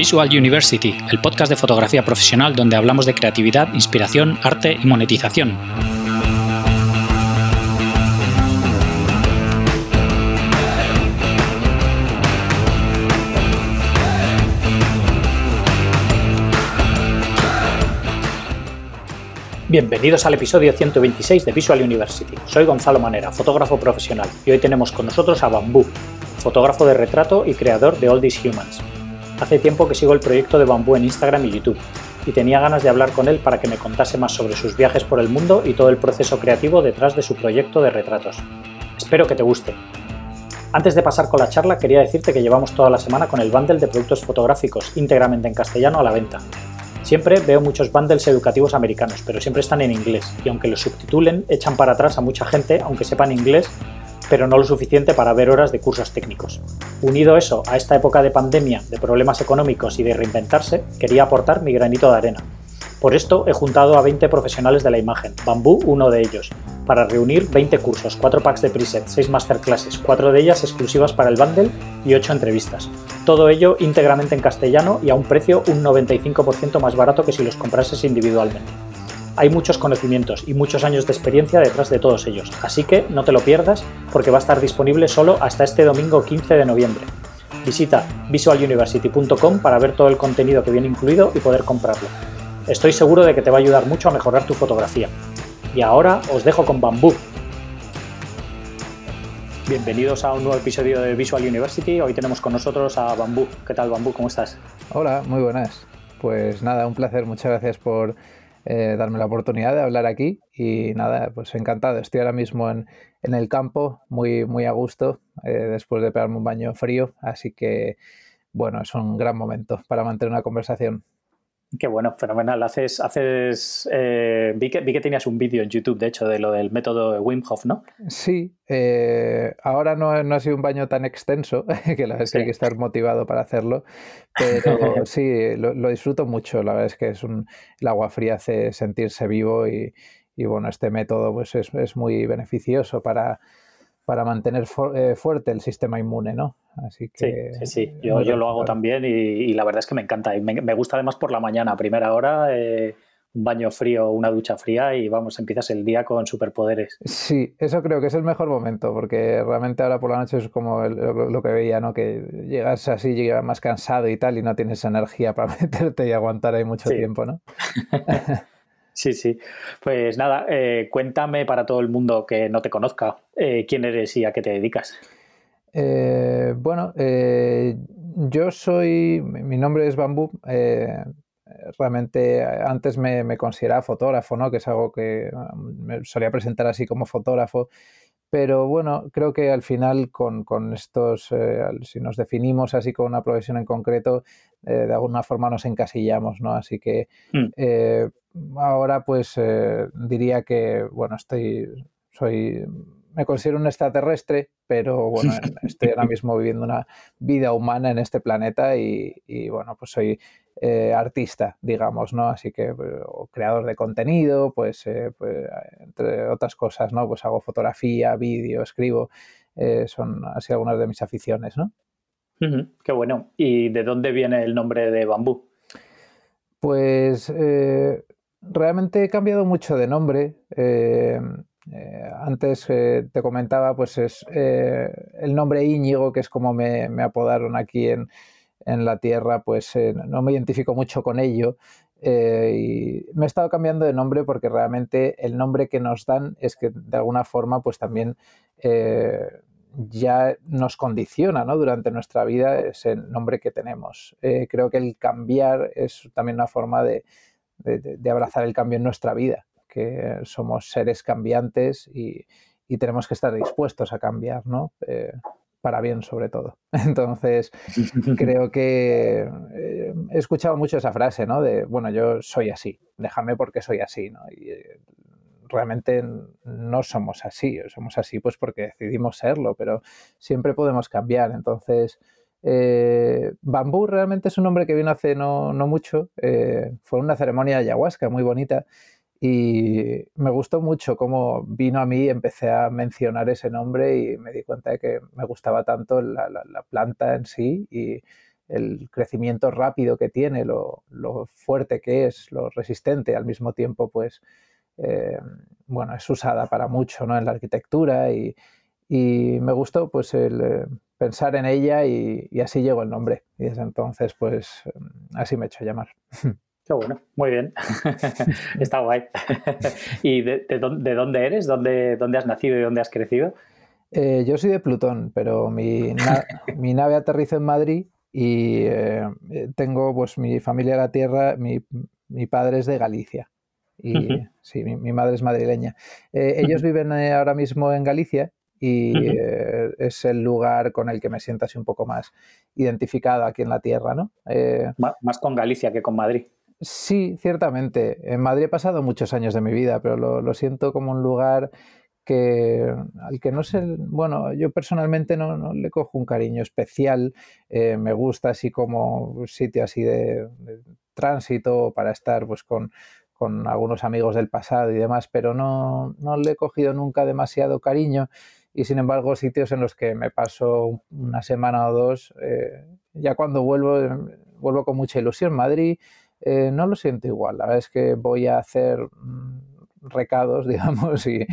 Visual University, el podcast de fotografía profesional donde hablamos de creatividad, inspiración, arte y monetización. Bienvenidos al episodio 126 de Visual University. Soy Gonzalo Manera, fotógrafo profesional, y hoy tenemos con nosotros a Bambú, fotógrafo de retrato y creador de All These Humans. Hace tiempo que sigo el proyecto de Bambú en Instagram y YouTube, y tenía ganas de hablar con él para que me contase más sobre sus viajes por el mundo y todo el proceso creativo detrás de su proyecto de retratos. Espero que te guste. Antes de pasar con la charla, quería decirte que llevamos toda la semana con el bundle de productos fotográficos íntegramente en castellano a la venta. Siempre veo muchos bundles educativos americanos, pero siempre están en inglés, y aunque los subtitulen, echan para atrás a mucha gente, aunque sepan inglés, pero no lo suficiente para ver horas de cursos técnicos. Unido eso a esta época de pandemia, de problemas económicos y de reinventarse, quería aportar mi granito de arena. Por esto he juntado a 20 profesionales de la imagen, Bambú uno de ellos, para reunir 20 cursos, 4 packs de preset, 6 masterclasses, 4 de ellas exclusivas para el bundle y 8 entrevistas. Todo ello íntegramente en castellano y a un precio un 95% más barato que si los comprases individualmente. Hay muchos conocimientos y muchos años de experiencia detrás de todos ellos, así que no te lo pierdas porque va a estar disponible solo hasta este domingo 15 de noviembre. Visita visualuniversity.com para ver todo el contenido que viene incluido y poder comprarlo. Estoy seguro de que te va a ayudar mucho a mejorar tu fotografía. Y ahora os dejo con Bambú. Bienvenidos a un nuevo episodio de Visual University. Hoy tenemos con nosotros a Bambú. ¿Qué tal, Bambú? ¿Cómo estás? Hola, muy buenas. Pues nada, un placer. Muchas gracias por eh, darme la oportunidad de hablar aquí. Y nada, pues encantado. Estoy ahora mismo en, el campo, muy, muy a gusto, eh, después de pegarme un baño frío. Así que, bueno, es un gran momento para mantener una conversación. Qué bueno, fenomenal. Haces, haces, eh, vi, que, vi que tenías un vídeo en YouTube, de hecho, de lo del método Wim Hof, ¿no? Sí, eh, ahora no, no, ha sido un baño tan extenso, que la verdad es que hay que estar motivado para hacerlo, pero sí, lo, disfruto mucho. La verdad es que es un, el agua fría hace sentirse vivo y, y bueno, este método pues es, es muy beneficioso para, para mantener eh, fuerte el sistema inmune, ¿no? Así que, sí, sí, sí. Yo, yo lo hago también y, la verdad es que me encanta. Y me, gusta además por la mañana, a primera hora, eh, un baño frío, una ducha fría y vamos, empiezas el día con superpoderes. Sí, eso creo que es el mejor momento porque realmente ahora por la noche es como lo, que veía, ¿no? Que llegas así, llegas más cansado y tal y no tienes energía para meterte y aguantar ahí mucho tiempo, ¿no? Sí, sí. Pues nada, eh, cuéntame para todo el mundo que no te conozca eh, quién eres y a qué te dedicas. Eh, bueno, yo soy, mi nombre es Bambú. realmente antes me, consideraba fotógrafo, ¿no? Que es algo que me solía presentar así como fotógrafo. Pero bueno, creo que al final con, estos, si nos definimos así con una profesión en concreto, de alguna forma nos encasillamos, ¿no? Así que mm ahora pues eh, diría que, bueno, estoy, soy, me considero un extraterrestre, pero bueno, estoy ahora mismo viviendo una vida humana en este planeta y, bueno, pues soy eh, artista, digamos, ¿no? Así que, o creador de contenido, pues, eh, pues, entre otras cosas, ¿no? Pues hago fotografía, vídeo, escribo, son así algunas de mis aficiones, ¿no? qué bueno. ¿Y de dónde viene el nombre de bambú? Pues realmente he cambiado mucho de nombre. Eh, eh, antes eh, te comentaba, pues es el nombre Íñigo, que es como me, apodaron aquí en, la tierra, pues no me identifico mucho con ello. y me he estado cambiando de nombre porque realmente el nombre que nos dan es que de alguna forma pues también ya nos condiciona ¿no? durante nuestra vida ese nombre que tenemos. creo que el cambiar es también una forma de, abrazar el cambio en nuestra vida, que somos seres cambiantes y, tenemos que estar dispuestos a cambiar, ¿no? Eh, para bien sobre todo. Entonces, creo que eh, he escuchado mucho esa frase, ¿no? De, bueno, yo soy así, déjame porque soy así, ¿no? Y eh, realmente no somos así, somos así pues porque decidimos serlo, pero siempre podemos cambiar. Entonces, eh, Bambú realmente es un nombre que vino hace no, mucho. Eh, fue una ceremonia de ayahuasca muy bonita y me gustó mucho cómo vino a mí, empecé a mencionar ese nombre y me di cuenta de que me gustaba tanto la, planta en sí y el crecimiento rápido que tiene, lo, fuerte que es, lo resistente, al mismo tiempo, pues, eh, bueno, es usada para mucho, ¿no? En la arquitectura y, me gustó, pues, el eh, pensar en ella y, así llegó el nombre. Y desde entonces, pues, así me he hecho llamar. Qué bueno, muy bien. Está guay. ¿Y de, dónde, eres? ¿Dónde, ¿Dónde has nacido y dónde has crecido? Eh, yo soy de Plutón, pero mi, mi nave aterrizó en Madrid y eh, tengo pues mi familia de la tierra, mi, mi padre es de Galicia y sí, mi, madre es madrileña. Eh, ellos viven ahora mismo en Galicia y es el lugar con el que me siento así un poco más identificado aquí en la tierra, ¿no? más con Galicia que con Madrid. Sí, ciertamente. En Madrid he pasado muchos años de mi vida, pero lo, siento como un lugar que al que no sé, bueno, yo personalmente no, le cojo un cariño especial, eh, me gusta así como sitio así de, tránsito para estar pues con, algunos amigos del pasado y demás, pero no, no le he cogido nunca demasiado cariño y sin embargo sitios en los que me paso una semana o dos, eh, ya cuando vuelvo, vuelvo con mucha ilusión. Madrid eh, no lo siento igual, la verdad es que voy a hacer mm, recados, digamos, y,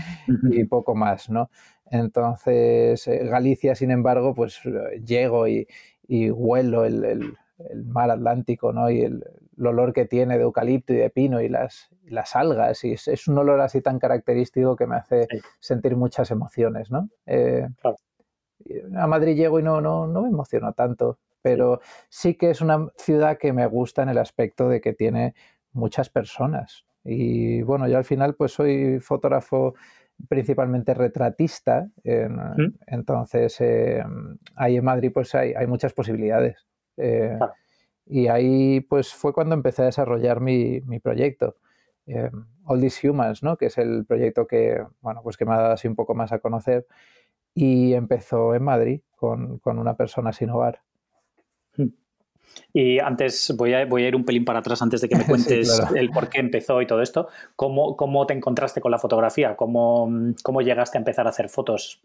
poco más, ¿no? Entonces, eh, Galicia, sin embargo, pues llego y, y huelo el, mar Atlántico, ¿no? Y el, olor que tiene de eucalipto y de pino y las, las algas, y es, un olor así tan característico que me hace sentir muchas emociones, ¿no? Eh, a Madrid llego y no, no, no me emociono tanto, pero sí que es una ciudad que me gusta en el aspecto de que tiene muchas personas, y bueno, yo al final pues soy fotógrafo principalmente retratista, entonces eh, ahí en Madrid pues hay, muchas posibilidades. Eh, y ahí pues fue cuando empecé a desarrollar mi, proyecto. Eh, All These Humans, ¿no? que es el proyecto que, bueno, pues que me ha dado así un poco más a conocer y empezó en Madrid con, con una persona sin hogar. Y antes voy a, voy a ir un pelín para atrás antes de que me cuentes el por qué empezó y todo esto. ¿Cómo, cómo te encontraste con la fotografía? ¿Cómo, ¿Cómo, llegaste a empezar a hacer fotos?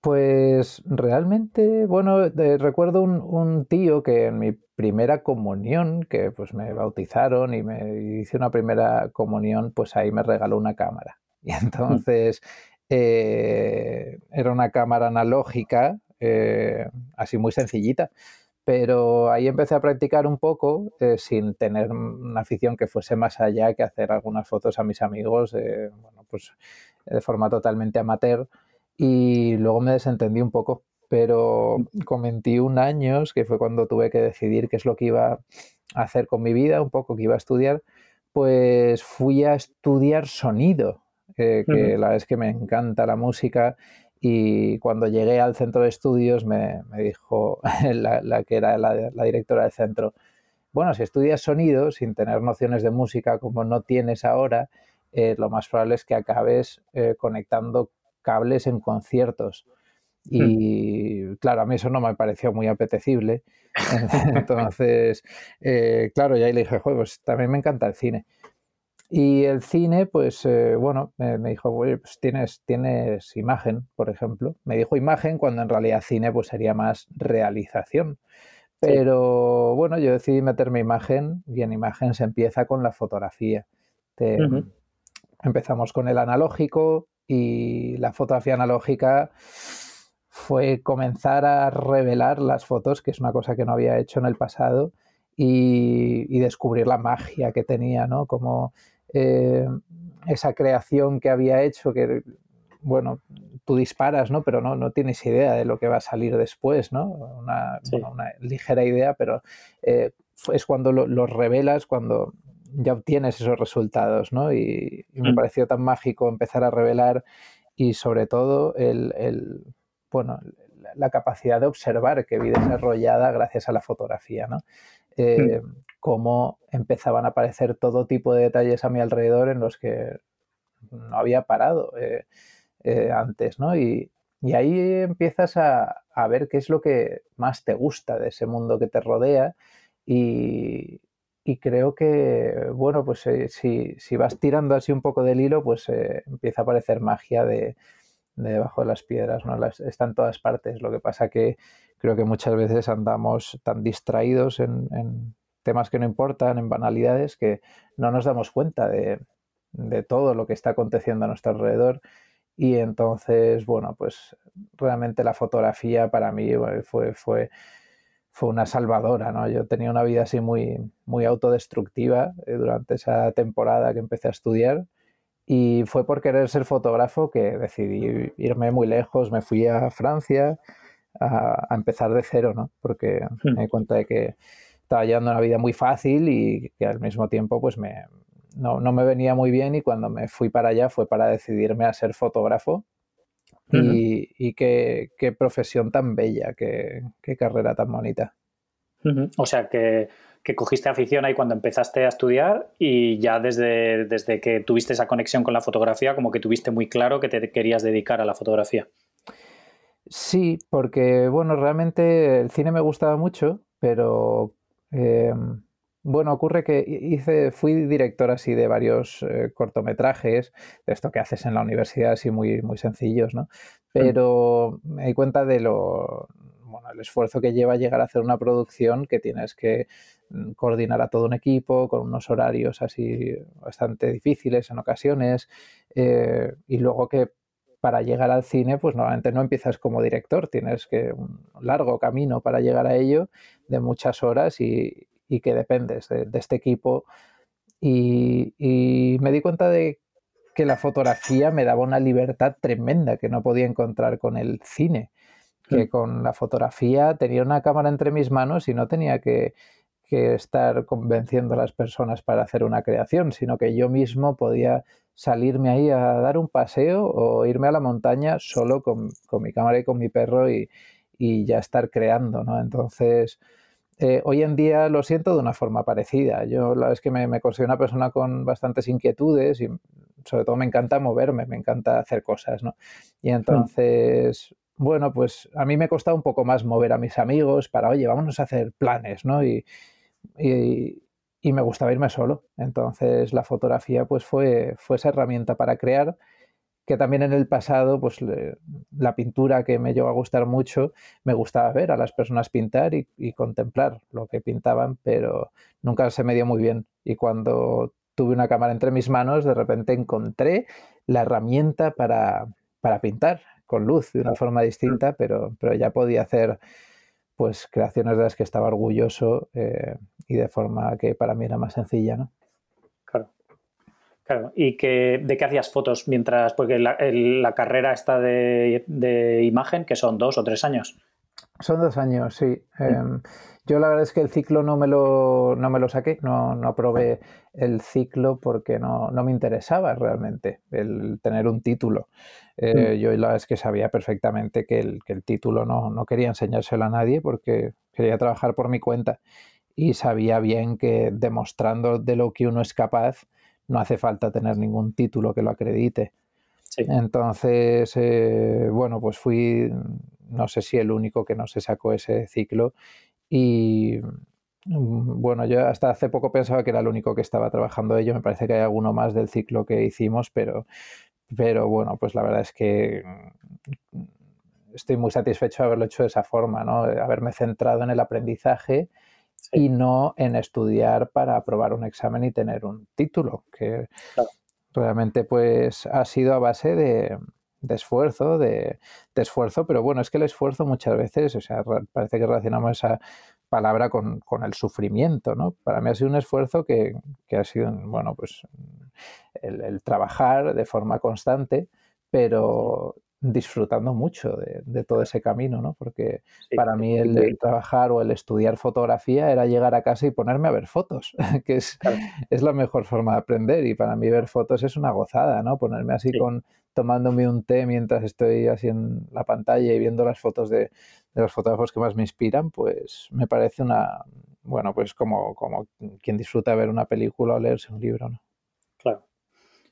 Pues realmente, bueno, recuerdo un, tío que en mi primera comunión, que pues me bautizaron y me hice una primera comunión, pues ahí me regaló una cámara. Y entonces eh, era una cámara analógica, eh, así muy sencillita pero ahí empecé a practicar un poco eh, sin tener una afición que fuese más allá que hacer algunas fotos a mis amigos, bueno, pues de forma totalmente amateur y luego me desentendí un poco, pero con 21 años, que fue cuando tuve que decidir qué es lo que iba a hacer con mi vida, un poco que iba a estudiar, pues fui a estudiar sonido, eh, que la verdad es que me encanta la música y cuando llegué al centro de estudios me, dijo la, que era la, directora del centro, bueno, si estudias sonido sin tener nociones de música como no tienes ahora, eh, lo más probable es que acabes eh, conectando cables en conciertos. Y hmm. claro, a mí eso no me pareció muy apetecible. Entonces, eh, claro, ya ahí le dije, pues también me encanta el cine. Y el cine, pues eh, bueno, me, dijo, pues tienes, tienes imagen, por ejemplo. Me dijo imagen cuando en realidad cine pues sería más realización. Pero bueno, yo decidí meterme imagen y en imagen se empieza con la fotografía. Empezamos con el analógico y la fotografía analógica fue comenzar a revelar las fotos, que es una cosa que no había hecho en el pasado, y, y descubrir la magia que tenía, ¿no? Como eh, esa creación que había hecho, que, bueno, tú disparas, ¿no? Pero no, no tienes idea de lo que va a salir después, ¿no? Una, ligera idea, pero eh, es cuando los revelas, cuando ya obtienes esos resultados, ¿no? Y, me mm. pareció tan mágico empezar a revelar y sobre todo el, bueno, la capacidad de observar que vi desarrollada gracias a la fotografía, ¿no? Eh, mm cómo empezaban a aparecer todo tipo de detalles a mi alrededor en los que no había parado eh, eh, antes, ¿no? Y, ahí empiezas a, ver qué es lo que más te gusta de ese mundo que te rodea y, creo que, bueno, pues eh, si, vas tirando así un poco del hilo, pues empieza a aparecer magia de, debajo de las piedras, ¿no? está en todas partes. Lo que pasa que creo que muchas veces andamos tan distraídos en, temas que no importan, en banalidades, que no nos damos cuenta de, de todo lo que está aconteciendo a nuestro alrededor. Y entonces, bueno, pues realmente la fotografía para mí fue, fue, fue una salvadora, ¿no? Yo tenía una vida así muy, muy autodestructiva eh, durante esa temporada que empecé a estudiar y fue por querer ser fotógrafo que decidí irme muy lejos, me fui a Francia a, empezar de cero, ¿no? Porque hmm. me di cuenta de que estaba llevando una vida muy fácil y que al mismo tiempo pues me, no, no, me venía muy bien y cuando me fui para allá fue para decidirme a ser fotógrafo. Y, qué, profesión tan bella, qué, carrera tan bonita. O sea que, cogiste afición ahí cuando empezaste a estudiar y ya desde, desde que tuviste esa conexión con la fotografía, como que tuviste muy claro que te querías dedicar a la fotografía. Sí, porque bueno, realmente el cine me gustaba mucho, pero em, bueno, ocurre que hice, fui director así de varios eh, cortometrajes, de esto que haces en la universidad, así muy, muy sencillos, ¿no? Mm. Pero me di cuenta de lo, bueno, el esfuerzo que lleva llegar a hacer una producción que tienes que mm, coordinar a todo un equipo con unos horarios así bastante difíciles en ocasiones eh, y luego que para llegar al cine, pues normalmente no empiezas como director, tienes que un largo camino para llegar a ello de muchas horas y, que dependes de, este equipo. Y, me di cuenta de que la fotografía me daba una libertad tremenda que no podía encontrar con el cine. Que con la fotografía tenía una cámara entre mis manos y no tenía que, estar convenciendo a las personas para hacer una creación, sino que yo mismo podía salirme ahí a dar un paseo o irme a la montaña solo con, mi cámara y con mi perro y, y ya estar creando, ¿no? Entonces, eh, hoy en día lo siento de una forma parecida. Yo la es que me, considero una persona con bastantes inquietudes y sobre todo me encanta moverme, me encanta hacer cosas, ¿no? Y entonces, bueno, pues a mí me costado un poco más mover a mis amigos para, oye, vámonos a hacer planes, ¿no? Y, y, y me gustaba irme solo. Entonces la fotografía pues fue, fue esa herramienta para crear que también en el pasado, pues la pintura que me llegó a gustar mucho, me gustaba ver a las personas pintar y, contemplar lo que pintaban, pero nunca se me dio muy bien. Y cuando tuve una cámara entre mis manos, de repente encontré la herramienta para, para pintar con luz de una forma distinta, pero, pero ya podía hacer pues creaciones de las que estaba orgulloso eh, y de forma que para mí era más sencilla, ¿no? Claro, ¿y que, de qué hacías fotos mientras, porque la, carrera está de, imagen, que son dos o tres años? Son dos años, sí. Em, yo la verdad es que el ciclo no me lo, no me lo saqué, no, no aprobé el ciclo porque no, me interesaba realmente el tener un título. Eh, mm. Yo la verdad es que sabía perfectamente que el, que el título no, no quería enseñárselo a nadie porque quería trabajar por mi cuenta y sabía bien que demostrando de lo que uno es capaz, no hace falta tener ningún título que lo acredite. Entonces, eh, bueno, pues fui, no sé si el único que no se sacó ese ciclo y mm, bueno, yo hasta hace poco pensaba que era el único que estaba trabajando ello, me parece que hay alguno más del ciclo que hicimos, pero, pero bueno, pues la verdad es que mm, estoy muy satisfecho de haberlo hecho de esa forma, ¿no? haberme centrado en el aprendizaje y no en estudiar para aprobar un examen y tener un título, que realmente pues ha sido a base de, esfuerzo, de, esfuerzo, pero bueno, es que el esfuerzo muchas veces, o sea, parece que relacionamos esa palabra con, el sufrimiento, ¿no? Para mí ha sido un esfuerzo que, ha sido, bueno, pues el, trabajar de forma constante, pero disfrutando mucho de, todo ese camino, ¿no? Porque para mí el, trabajar o el estudiar fotografía era llegar a casa y ponerme a ver fotos, que es, es, la mejor forma de aprender y para mí ver fotos es una gozada, ¿no? Ponerme así con tomándome un té mientras estoy así en la pantalla y viendo las fotos de, de los fotógrafos que más me inspiran, pues me parece una, bueno, pues como, como quien disfruta ver una película o leerse un libro, ¿no? Claro.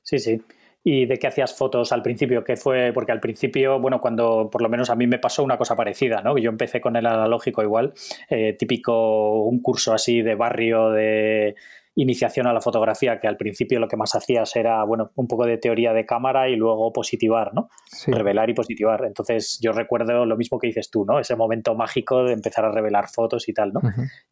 Sí, sí y de qué hacías fotos al principio, que fue, porque al principio, bueno, cuando por lo menos a mí me pasó una cosa parecida, ¿no? Yo empecé con el analógico igual, eh, típico un curso así de barrio de iniciación a la fotografía, que al principio lo que más hacías era, bueno, un poco de teoría de cámara y luego positivar, ¿no? Revelar y positivar. Entonces yo recuerdo lo mismo que dices tú, ¿no? Ese momento mágico de empezar a revelar fotos y tal, ¿no?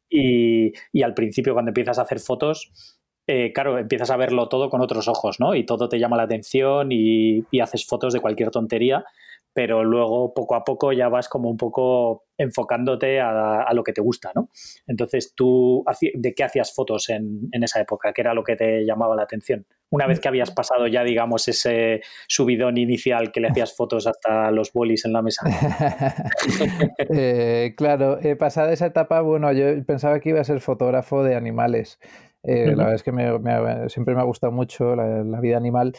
y, y al principio cuando empiezas a hacer fotos, eh, claro, empiezas a verlo todo con otros ojos, ¿no? Y todo te llama la atención y, haces fotos de cualquier tontería, pero luego poco a poco ya vas como un poco enfocándote a, lo que te gusta, ¿no? Entonces, ¿tú de qué hacías fotos en, esa época? ¿Qué era lo que te llamaba la atención? Una vez que habías pasado ya, digamos, ese subidón inicial que le hacías fotos hasta los bolis en la mesa. eh, claro, pasada esa etapa, bueno, yo pensaba que iba a ser fotógrafo de animales. Eh, la verdad es que siempre me ha gustado mucho la, vida animal,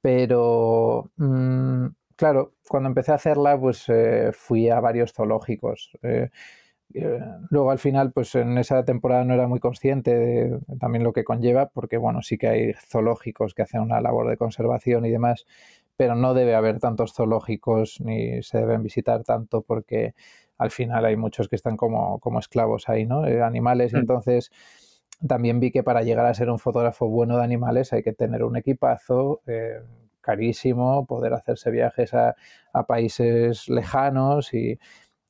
pero mm, claro, cuando empecé a hacerla, pues eh, fui a varios zoológicos. Eh, luego al final, pues en esa temporada no era muy consciente de también lo que conlleva, porque bueno, sí que hay zoológicos que hacen una labor de conservación y demás, pero no debe haber tantos zoológicos ni se deben visitar tanto porque al final hay muchos que están como, como esclavos ahí, ¿no? animales, mm. entonces también vi que para llegar a ser un fotógrafo bueno de animales hay que tener un equipazo eh, carísimo, poder hacerse viajes a, países lejanos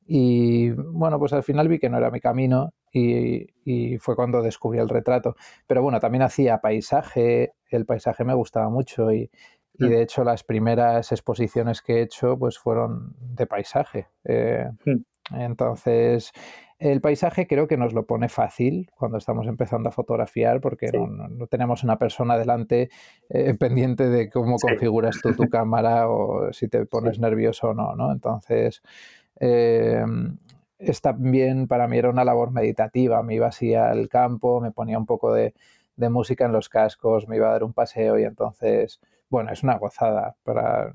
y, bueno, pues al final vi que no era mi camino y, fue cuando descubrí el retrato. Pero bueno, también hacía paisaje, el paisaje me gustaba mucho y, mm. de hecho las primeras exposiciones que he hecho pues fueron de paisaje. Eh, mm. Entonces, el paisaje creo que nos lo pone fácil cuando estamos empezando a fotografiar porque no, tenemos una persona delante eh, pendiente de cómo configuras tú tu cámara o si te pones nervioso o no, ¿no? Entonces, eh, bien, para mí era una labor meditativa, me iba así al campo, me ponía un poco de, de música en los cascos, me iba a dar un paseo y entonces bueno, es una gozada. Para,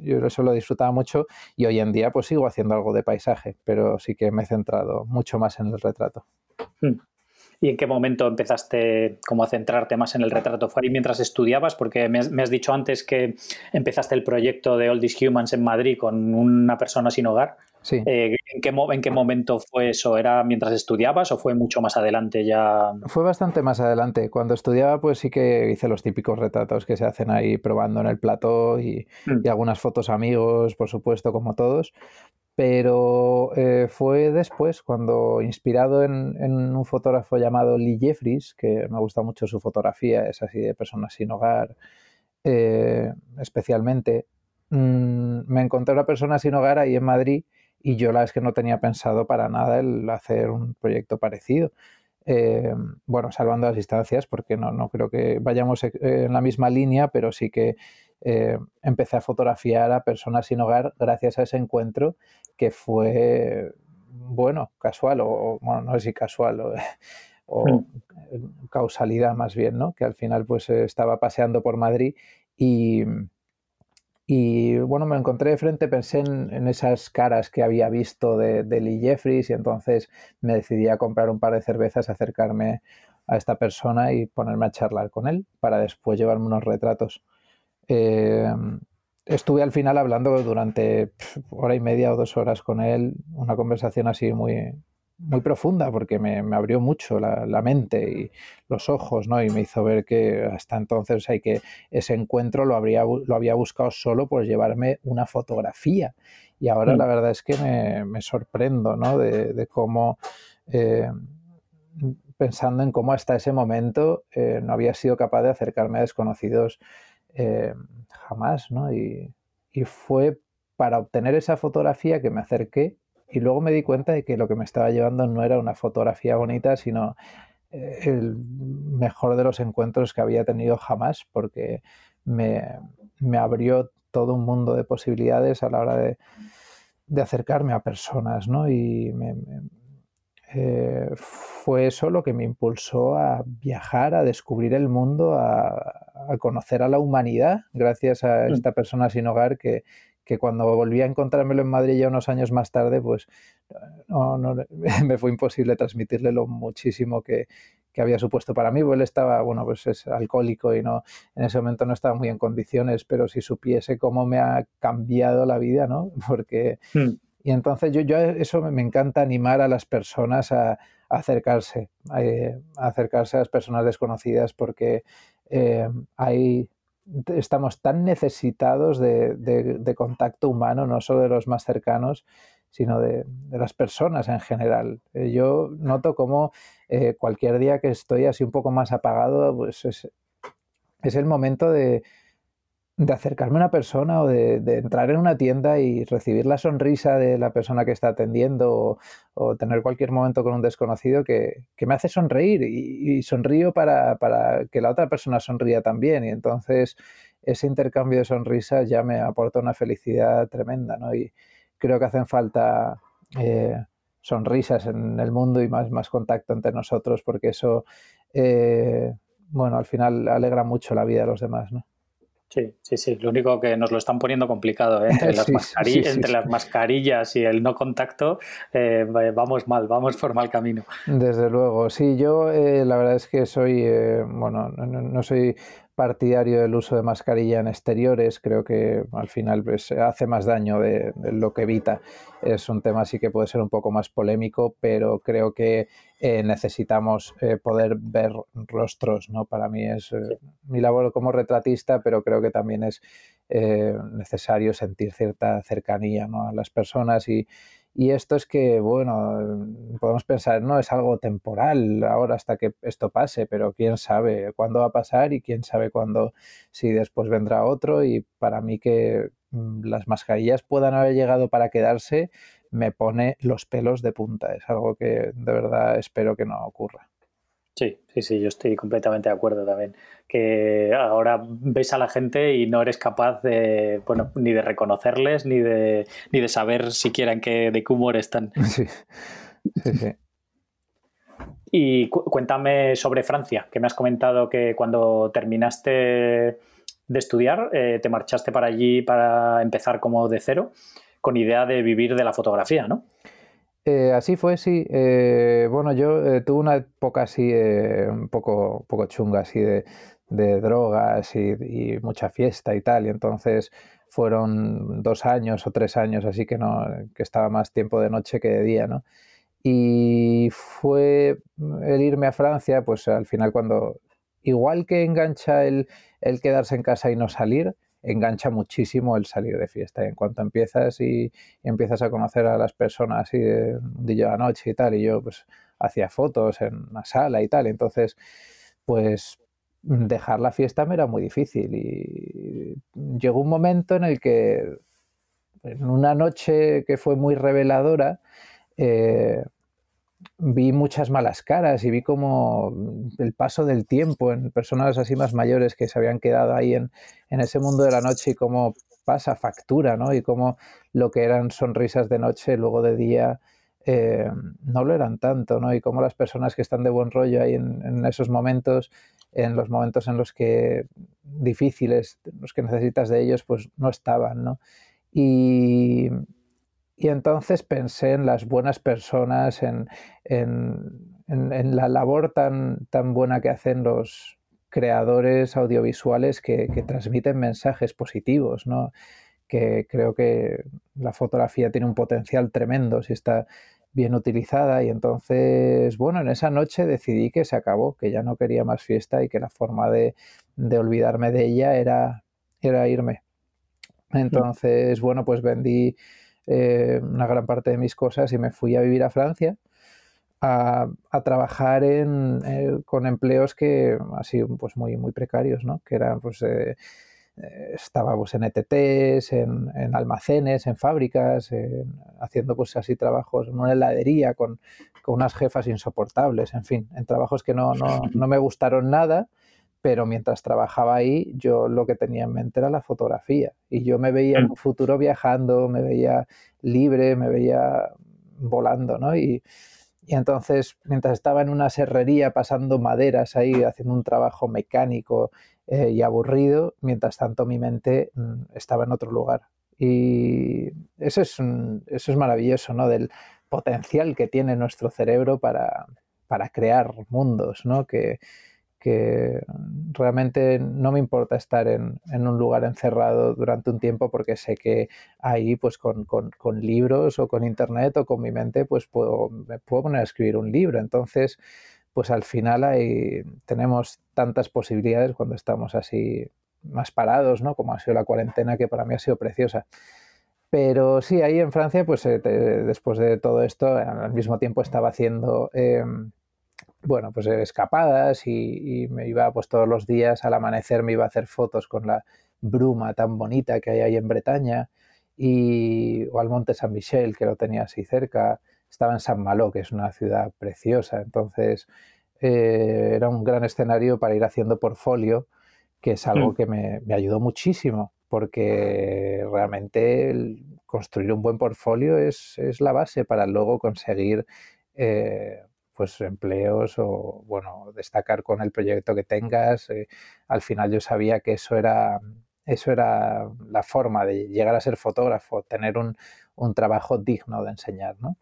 yo eso lo disfrutaba mucho y hoy en día pues sigo haciendo algo de paisaje, pero sí que me he centrado mucho más en el retrato. Hmm. ¿Y en qué momento empezaste como a centrarte más en el retrato? ¿Fue ahí mientras estudiabas? Porque me has, dicho antes que empezaste el proyecto de All These Humans en Madrid con una persona sin hogar. Sí. Eh, ¿en, qué, ¿En qué momento fue eso? ¿Era mientras estudiabas o fue mucho más adelante ya? Fue bastante más adelante. Cuando estudiaba, pues sí que hice los típicos retratos que se hacen ahí probando en el plató y, mm. y algunas fotos amigos, por supuesto, como todos pero eh, fue después cuando, inspirado en, un fotógrafo llamado Lee Jeffries, que me gusta mucho su fotografía, es así de personas sin hogar, eh, especialmente, mm, me encontré una persona sin hogar ahí en Madrid y yo la es que no tenía pensado para nada el hacer un proyecto parecido. Eh, bueno, salvando las distancias, porque no, no creo que vayamos en la misma línea, pero sí que eh, empecé a fotografiar a personas sin hogar gracias a ese encuentro que fue, bueno, casual, o bueno, no sé si casual, o, hmm. causalidad más bien, ¿no? Que al final pues estaba paseando por Madrid y, y bueno, me encontré de frente, pensé en, esas caras que había visto de, Lee Jeffries y entonces me decidí a comprar un par de cervezas, acercarme a esta persona y ponerme a charlar con él para después llevarme unos retratos. Eh, estuve al final hablando durante hora y media o dos horas con él, una conversación así muy, muy profunda porque me, abrió mucho la, mente y los ojos, ¿no? Y me hizo ver que hasta entonces hay que ese encuentro lo, habría, lo había buscado solo por llevarme una fotografía. Y ahora mm. la verdad es que me, sorprendo, ¿no? De, cómo, eh, pensando en cómo hasta ese momento eh, no había sido capaz de acercarme a desconocidos eh, jamás, ¿no? Y, fue para obtener esa fotografía que me acerqué y luego me di cuenta de que lo que me estaba llevando no era una fotografía bonita, sino eh, el mejor de los encuentros que había tenido jamás, porque me, abrió todo un mundo de posibilidades a la hora de, acercarme a personas, ¿no? Y me, eh, fue eso lo que me impulsó a viajar, a descubrir el mundo, a, conocer a la humanidad, gracias a mm. esta persona sin hogar que, cuando volví a encontrármelo en Madrid ya unos años más tarde, pues no, me fue imposible transmitirle lo muchísimo que, había supuesto para mí, él estaba, bueno, pues es alcohólico y no, en ese momento no estaba muy en condiciones, pero si supiese cómo me ha cambiado la vida, ¿no? Porque... Mm Y entonces yo, yo eso me encanta animar a las personas a, acercarse, eh, a, acercarse a las personas desconocidas porque eh, hay, estamos tan necesitados de, contacto humano, no solo de los más cercanos, sino de, las personas en general. Eh, yo noto como cualquier día que estoy así un poco más apagado, pues es, es el momento de, de acercarme a una persona o de, entrar en una tienda y recibir la sonrisa de la persona que está atendiendo o, tener cualquier momento con un desconocido que, me hace sonreír y, sonrío para, que la otra persona sonría también. Y entonces ese intercambio de sonrisas ya me aporta una felicidad tremenda, ¿no? Y creo que hacen falta eh, sonrisas en el mundo y más, más contacto entre nosotros porque eso, eh, bueno, al final alegra mucho la vida de los demás, ¿no? Sí, sí, sí. Lo único que nos lo están poniendo complicado ¿eh? entre, las, entre las mascarillas y el no contacto, eh, vamos mal, vamos por mal camino. Desde luego, sí. Yo eh, la verdad es que soy, bueno, no, soy partidario del uso de mascarilla en exteriores. Creo que al final pues, hace más daño de, lo que evita. Es un tema así que puede ser un poco más polémico, pero creo que eh, necesitamos eh, poder ver rostros. ¿no? Para mí es eh, mi labor como retratista, pero creo que también es necesario sentir cierta cercanía ¿no? a las personas y y esto es que, bueno, podemos pensar, no, es algo temporal ahora hasta que esto pase, pero quién sabe cuándo va a pasar y quién sabe cuándo, si después vendrá otro. Y para mí que mm, las mascarillas puedan haber llegado para quedarse, me pone los pelos de punta. Es algo que de verdad espero que no ocurra. Sí, sí, sí, yo estoy completamente de acuerdo también. Que ahora ves a la gente y no eres capaz de, bueno, ni de reconocerles, ni de, ni de saber siquiera en qué, de qué humor están. Sí, sí, sí. Y cuéntame sobre Francia, que me has comentado que cuando terminaste de estudiar, eh, te marchaste para allí para empezar como de cero, con idea de vivir de la fotografía, ¿no? Eh, así fue, sí. Eh, bueno, yo eh, tuve una época así un poco, poco chunga, así de, drogas y, mucha fiesta y tal. Y entonces fueron dos años o tres años, así que no, que estaba más tiempo de noche que de día, ¿no? Y fue el irme a Francia, pues al final cuando, igual que engancha el quedarse en casa y no salir, engancha muchísimo el salir de fiesta. en cuanto empiezas y, empiezas a conocer a las personas así de día a la noche y tal, y yo pues hacía fotos en una sala y tal, entonces pues dejar la fiesta me era muy difícil y llegó un momento en el que en una noche que fue muy reveladora, eh, vi muchas malas caras y vi como el paso del tiempo en personas así más mayores que se habían quedado ahí en, ese mundo de la noche y cómo pasa factura, ¿no? Y cómo lo que eran sonrisas de noche, luego de día, eh, no lo eran tanto, ¿no? Y cómo las personas que están de buen rollo ahí en, en esos momentos, en los momentos en los que difíciles, los que necesitas de ellos, pues no estaban, ¿no? Y, y entonces pensé en las buenas personas, en, la labor tan, tan buena que hacen los creadores audiovisuales que, transmiten mensajes positivos, ¿no? que creo que la fotografía tiene un potencial tremendo si está bien utilizada y entonces, bueno, en esa noche decidí que se acabó, que ya no quería más fiesta y que la forma de, olvidarme de ella era, era irme. Entonces, bueno, pues vendí eh, una gran parte de mis cosas y me fui a vivir a Francia a, trabajar en, eh, con empleos que así pues muy, muy precarios, ¿no? Que eran pues eh, estaba pues, en ETTs, en, almacenes, en fábricas, haciendo pues así trabajos en una heladería con, con, unas jefas insoportables, en fin, en trabajos que no, no, no me gustaron nada pero mientras trabajaba ahí yo lo que tenía en mente era la fotografía y yo me veía en un futuro viajando, me veía libre, me veía volando, ¿no? Y, entonces mientras estaba en una serrería pasando maderas ahí, haciendo un trabajo mecánico eh, y aburrido, mientras tanto mi mente mm, estaba en otro lugar. Y eso es, eso es maravilloso, ¿no? Del potencial que tiene nuestro cerebro para, para crear mundos, ¿no? Que, que realmente no me importa estar en, un lugar encerrado durante un tiempo porque sé que ahí pues con, libros o con internet o con mi mente pues puedo, me puedo poner a escribir un libro. Entonces pues al final ahí tenemos tantas posibilidades cuando estamos así más parados, ¿no? Como ha sido la cuarentena que para mí ha sido preciosa. Pero sí, ahí en Francia, pues eh, después de todo esto, al mismo tiempo estaba haciendo em, bueno, pues escapadas y, me iba pues todos los días al amanecer me iba a hacer fotos con la bruma tan bonita que hay ahí en Bretaña y o al Monte San Michel que lo tenía así cerca estaba en San Malo que es una ciudad preciosa entonces eh, era un gran escenario para ir haciendo portfolio que es algo mm. que me, ayudó muchísimo porque realmente construir un buen portfolio es, la base para luego conseguir eh, pues empleos o bueno destacar con el proyecto que tengas eh, al final yo sabía que eso era eso era la forma de llegar a ser fotógrafo tener un, trabajo digno de enseñar ¿no?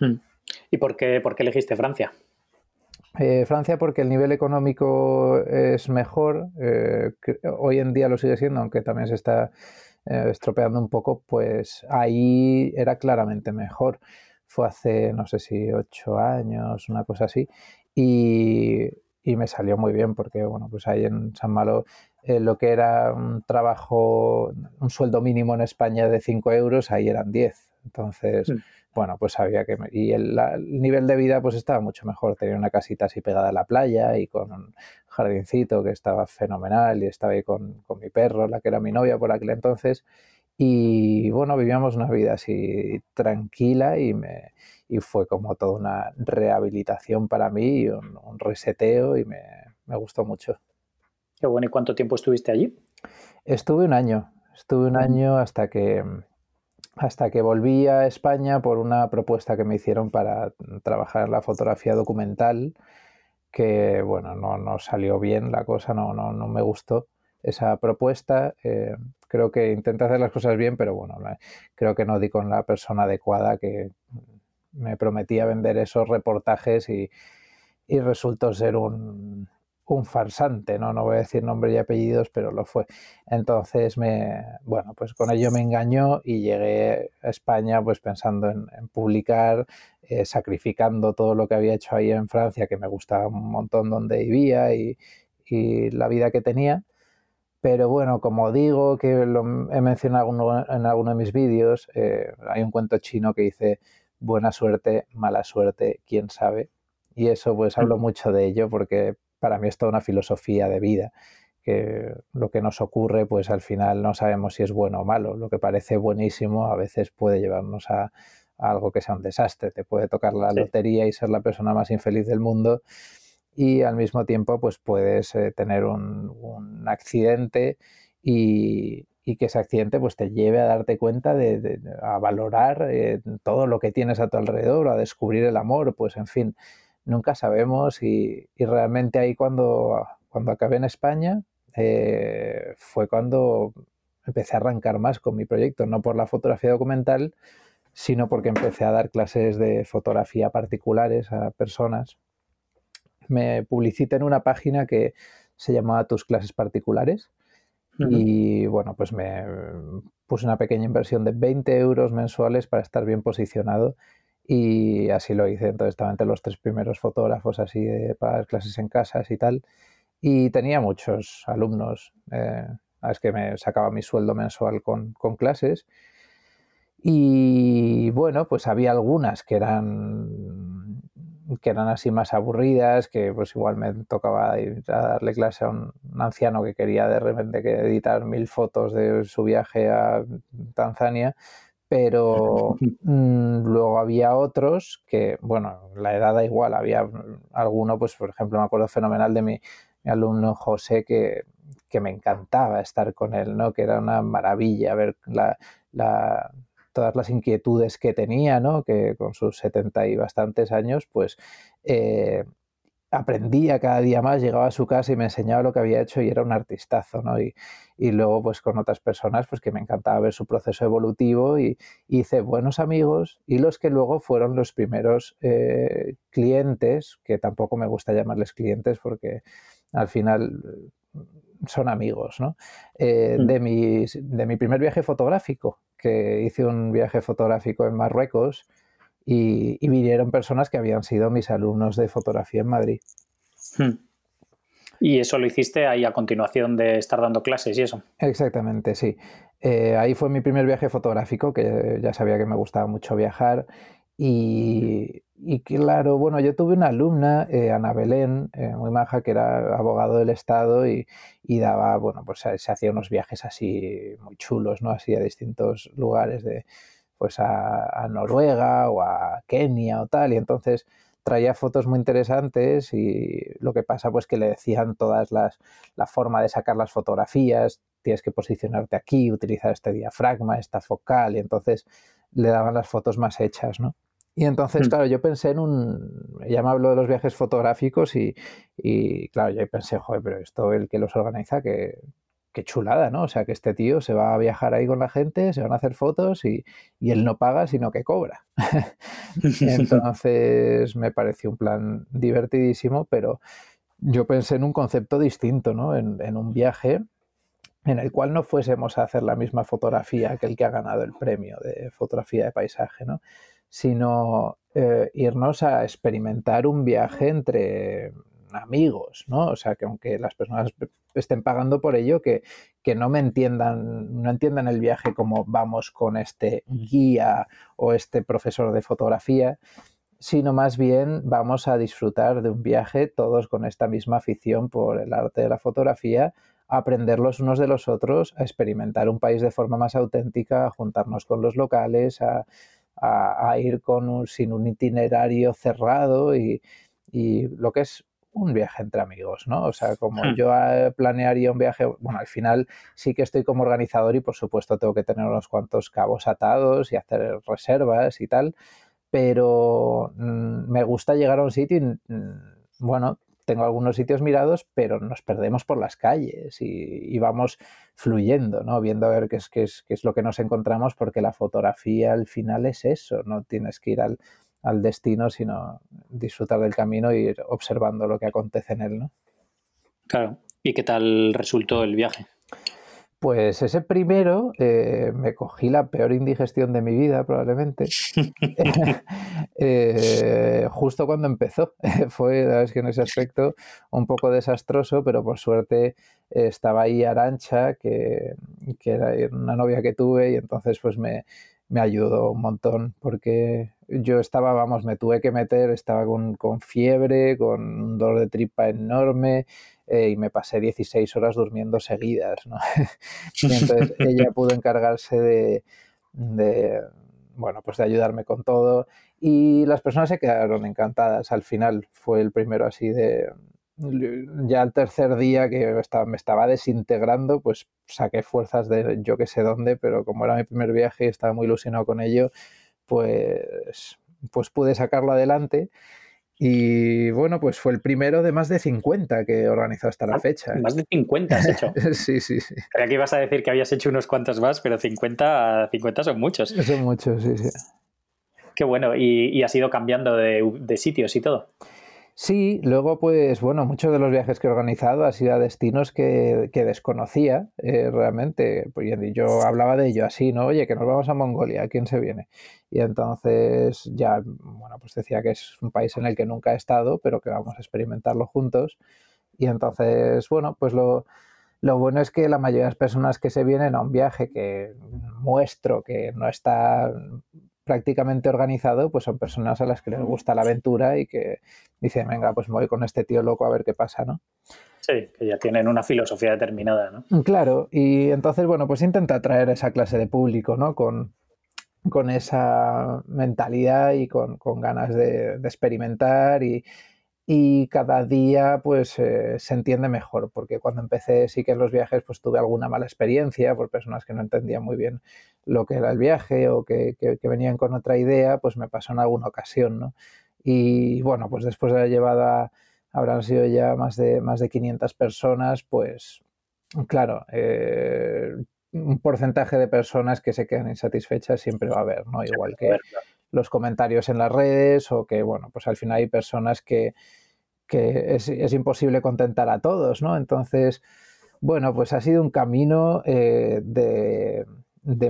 Hmm. ¿y por qué, por qué elegiste Francia? Eh, Francia porque el nivel económico es mejor eh, hoy en día lo sigue siendo aunque también se está estropeando un poco pues ahí era claramente mejor fue hace, no sé si ocho años, una cosa así, y, me salió muy bien porque, bueno, pues ahí en San Malo eh, lo que era un trabajo, un sueldo mínimo en España de 5 euros, ahí eran 10. Entonces, mm. bueno, pues sabía que... y el, nivel de vida pues estaba mucho mejor. Tenía una casita así pegada a la playa y con un jardincito que estaba fenomenal y estaba ahí con, con mi perro, la que era mi novia por aquel entonces. Y bueno, vivíamos una vida así tranquila y, me, y fue como toda una rehabilitación para mí, un, un reseteo y me, me, gustó mucho. Qué bueno, ¿y cuánto tiempo estuviste allí? Estuve un año, estuve un año hasta que, hasta que volví a España por una propuesta que me hicieron para trabajar en la fotografía documental, que bueno, no, no salió bien la cosa, no, no, no me gustó esa propuesta. Eh, creo que intenté hacer las cosas bien, pero bueno, creo que no di con la persona adecuada que me prometía vender esos reportajes y, resultó ser un, farsante, ¿no? No voy a decir nombre y apellidos, pero lo fue. Entonces, me, bueno, pues con ello me engañó y llegué a España pues pensando en, publicar, eh, sacrificando todo lo que había hecho ahí en Francia, que me gustaba un montón donde vivía y, y la vida que tenía. Pero bueno, como digo, que lo he mencionado en alguno de mis vídeos, eh, hay un cuento chino que dice buena suerte, mala suerte, quién sabe. Y eso pues hablo mucho de ello porque para mí es toda una filosofía de vida, que lo que nos ocurre pues al final no sabemos si es bueno o malo. Lo que parece buenísimo a veces puede llevarnos a, algo que sea un desastre. Te puede tocar la lotería y ser la persona más infeliz del mundo y al mismo tiempo pues puedes eh, tener un, accidente y, que ese accidente pues te lleve a darte cuenta de, a valorar eh, todo lo que tienes a tu alrededor, a descubrir el amor, pues en fin, nunca sabemos y, realmente ahí cuando, cuando acabé en España eh, fue cuando empecé a arrancar más con mi proyecto, no por la fotografía documental, sino porque empecé a dar clases de fotografía particulares a personas me publicité en una página que se llamaba Tus clases particulares. Y bueno, pues me puse una pequeña inversión de 20 euros mensuales para estar bien posicionado y así lo hice. Entonces estaba entre los tres primeros fotógrafos así de, para las clases en casas y tal. Y tenía muchos alumnos. Eh, es que me sacaba mi sueldo mensual con, con clases. Y bueno, pues había algunas que eran que eran así más aburridas, que pues igual me tocaba ir a darle clase a un, anciano que quería de repente que editar mil fotos de su viaje a Tanzania, pero mm, luego había otros que, bueno, la edad da igual, había alguno, pues por ejemplo, me acuerdo fenomenal de mi, alumno José que, que, me encantaba estar con él, ¿no? Que era una maravilla ver la, la todas las inquietudes que tenía, ¿no? que con sus 70 y bastantes años, pues eh, aprendía cada día más, llegaba a su casa y me enseñaba lo que había hecho y era un artistazo, ¿no? Y, luego, pues con otras personas, pues que me encantaba ver su proceso evolutivo y, hice buenos amigos y los que luego fueron los primeros eh, clientes, que tampoco me gusta llamarles clientes porque al final son amigos, ¿no? Eh, mm. de, mi, de mi primer viaje fotográfico, que hice un viaje fotográfico en Marruecos y, vinieron personas que habían sido mis alumnos de fotografía en Madrid. Hmm. Y eso lo hiciste ahí a continuación de estar dando clases y eso. Exactamente, sí. Eh, ahí fue mi primer viaje fotográfico, que ya sabía que me gustaba mucho viajar. Y, claro, bueno, yo tuve una alumna, eh, Ana Belén, eh, muy maja, que era abogado del Estado y, daba, bueno, pues se hacía unos viajes así muy chulos, ¿no? Así a distintos lugares de, pues a, a Noruega o a Kenia o tal. Y entonces traía fotos muy interesantes y lo que pasa pues que le decían todas las la forma de sacar las fotografías tienes que posicionarte aquí utilizar este diafragma esta focal y entonces le daban las fotos más hechas no y entonces hmm. claro yo pensé en un ella me habló de los viajes fotográficos y, y claro yo pensé joder pero esto el que los organiza que qué chulada, ¿no? O sea, que este tío se va a viajar ahí con la gente, se van a hacer fotos y, él no paga, sino que cobra. Entonces me pareció un plan divertidísimo, pero yo pensé en un concepto distinto, ¿no? En, un viaje en el cual no fuésemos a hacer la misma fotografía que el que ha ganado el premio de fotografía de paisaje, ¿no? Sino eh, irnos a experimentar un viaje entre amigos, ¿no? O sea, que aunque las personas estén pagando por ello, que, que no me entiendan, no entiendan el viaje como vamos con este guía o este profesor de fotografía, sino más bien vamos a disfrutar de un viaje todos con esta misma afición por el arte de la fotografía, a aprender los unos de los otros, a experimentar un país de forma más auténtica, a juntarnos con los locales, a, ir con sin un itinerario cerrado y, y lo que es un viaje entre amigos, ¿no? O sea, como hmm. yo eh, planearía un viaje, bueno, al final sí que estoy como organizador y por supuesto tengo que tener unos cuantos cabos atados y hacer reservas y tal, pero mm, me gusta llegar a un sitio y, mm, bueno, tengo algunos sitios mirados, pero nos perdemos por las calles y, vamos fluyendo, ¿no? Viendo a ver qué es, qué, es, qué es lo que nos encontramos, porque la fotografía al final es eso, no tienes que ir al al destino, sino disfrutar del camino e ir observando lo que acontece en él, ¿no? Claro. ¿Y qué tal resultó el viaje? Pues ese primero eh, me cogí la peor indigestión de mi vida, probablemente. Eh, justo cuando empezó. Fue, la que en ese aspecto, un poco desastroso, pero por suerte estaba ahí Arancha, que, que, era una novia que tuve, y entonces pues me, me ayudó un montón, porque yo estaba, vamos, me tuve que meter, estaba con, fiebre, con un dolor de tripa enorme eh, y me pasé 16 horas durmiendo seguidas, ¿no? entonces ella pudo encargarse de, de, bueno, pues de ayudarme con todo y las personas se quedaron encantadas. Al final fue el primero así de, ya el tercer día que estaba, me estaba desintegrando, pues saqué fuerzas de yo que sé dónde, pero como era mi primer viaje y estaba muy ilusionado con ello, pues, pues pude sacarlo adelante. Y bueno, pues fue el primero de más de 50 que he organizado hasta la ah, fecha. Más de 50 has hecho. sí, sí, sí. Creía que ibas a decir que habías hecho unos cuantos más, pero 50, 50 son muchos. Son muchos, sí, sí. Qué bueno. Y, has ido cambiando de, de sitios y todo. Sí, luego pues bueno, muchos de los viajes que he organizado han sido a destinos que, desconocía eh, realmente. Pues yo hablaba de ello así, ¿no? Oye, que nos vamos a Mongolia, ¿quién se viene? Y entonces ya, bueno, pues decía que es un país en el que nunca he estado, pero que vamos a experimentarlo juntos. Y entonces, bueno, pues lo, lo bueno es que la mayoría de las personas que se vienen a un viaje que muestro que no está prácticamente organizado, pues son personas a las que les gusta la aventura y que dicen, venga, pues voy con este tío loco a ver qué pasa, ¿no? Sí, que ya tienen una filosofía determinada, ¿no? Mm, claro, y entonces, bueno, pues intenta atraer esa clase de público, ¿no? Con, con esa mentalidad y con, ganas de, experimentar y, y cada día pues eh, se entiende mejor, porque cuando empecé sí que en los viajes pues tuve alguna mala experiencia por personas que no entendían muy bien lo que era el viaje o que, venían con otra idea, pues me pasó en alguna ocasión, ¿no? Y bueno, pues después de haber llevado a, habrán sido ya más de, más de 500 personas, pues claro, eh, un porcentaje de personas que se quedan insatisfechas siempre va a haber, ¿no? Igual que los comentarios en las redes o que, bueno, pues al final hay personas que, que es, imposible contentar a todos, ¿no? Entonces, bueno, pues ha sido un camino eh, de,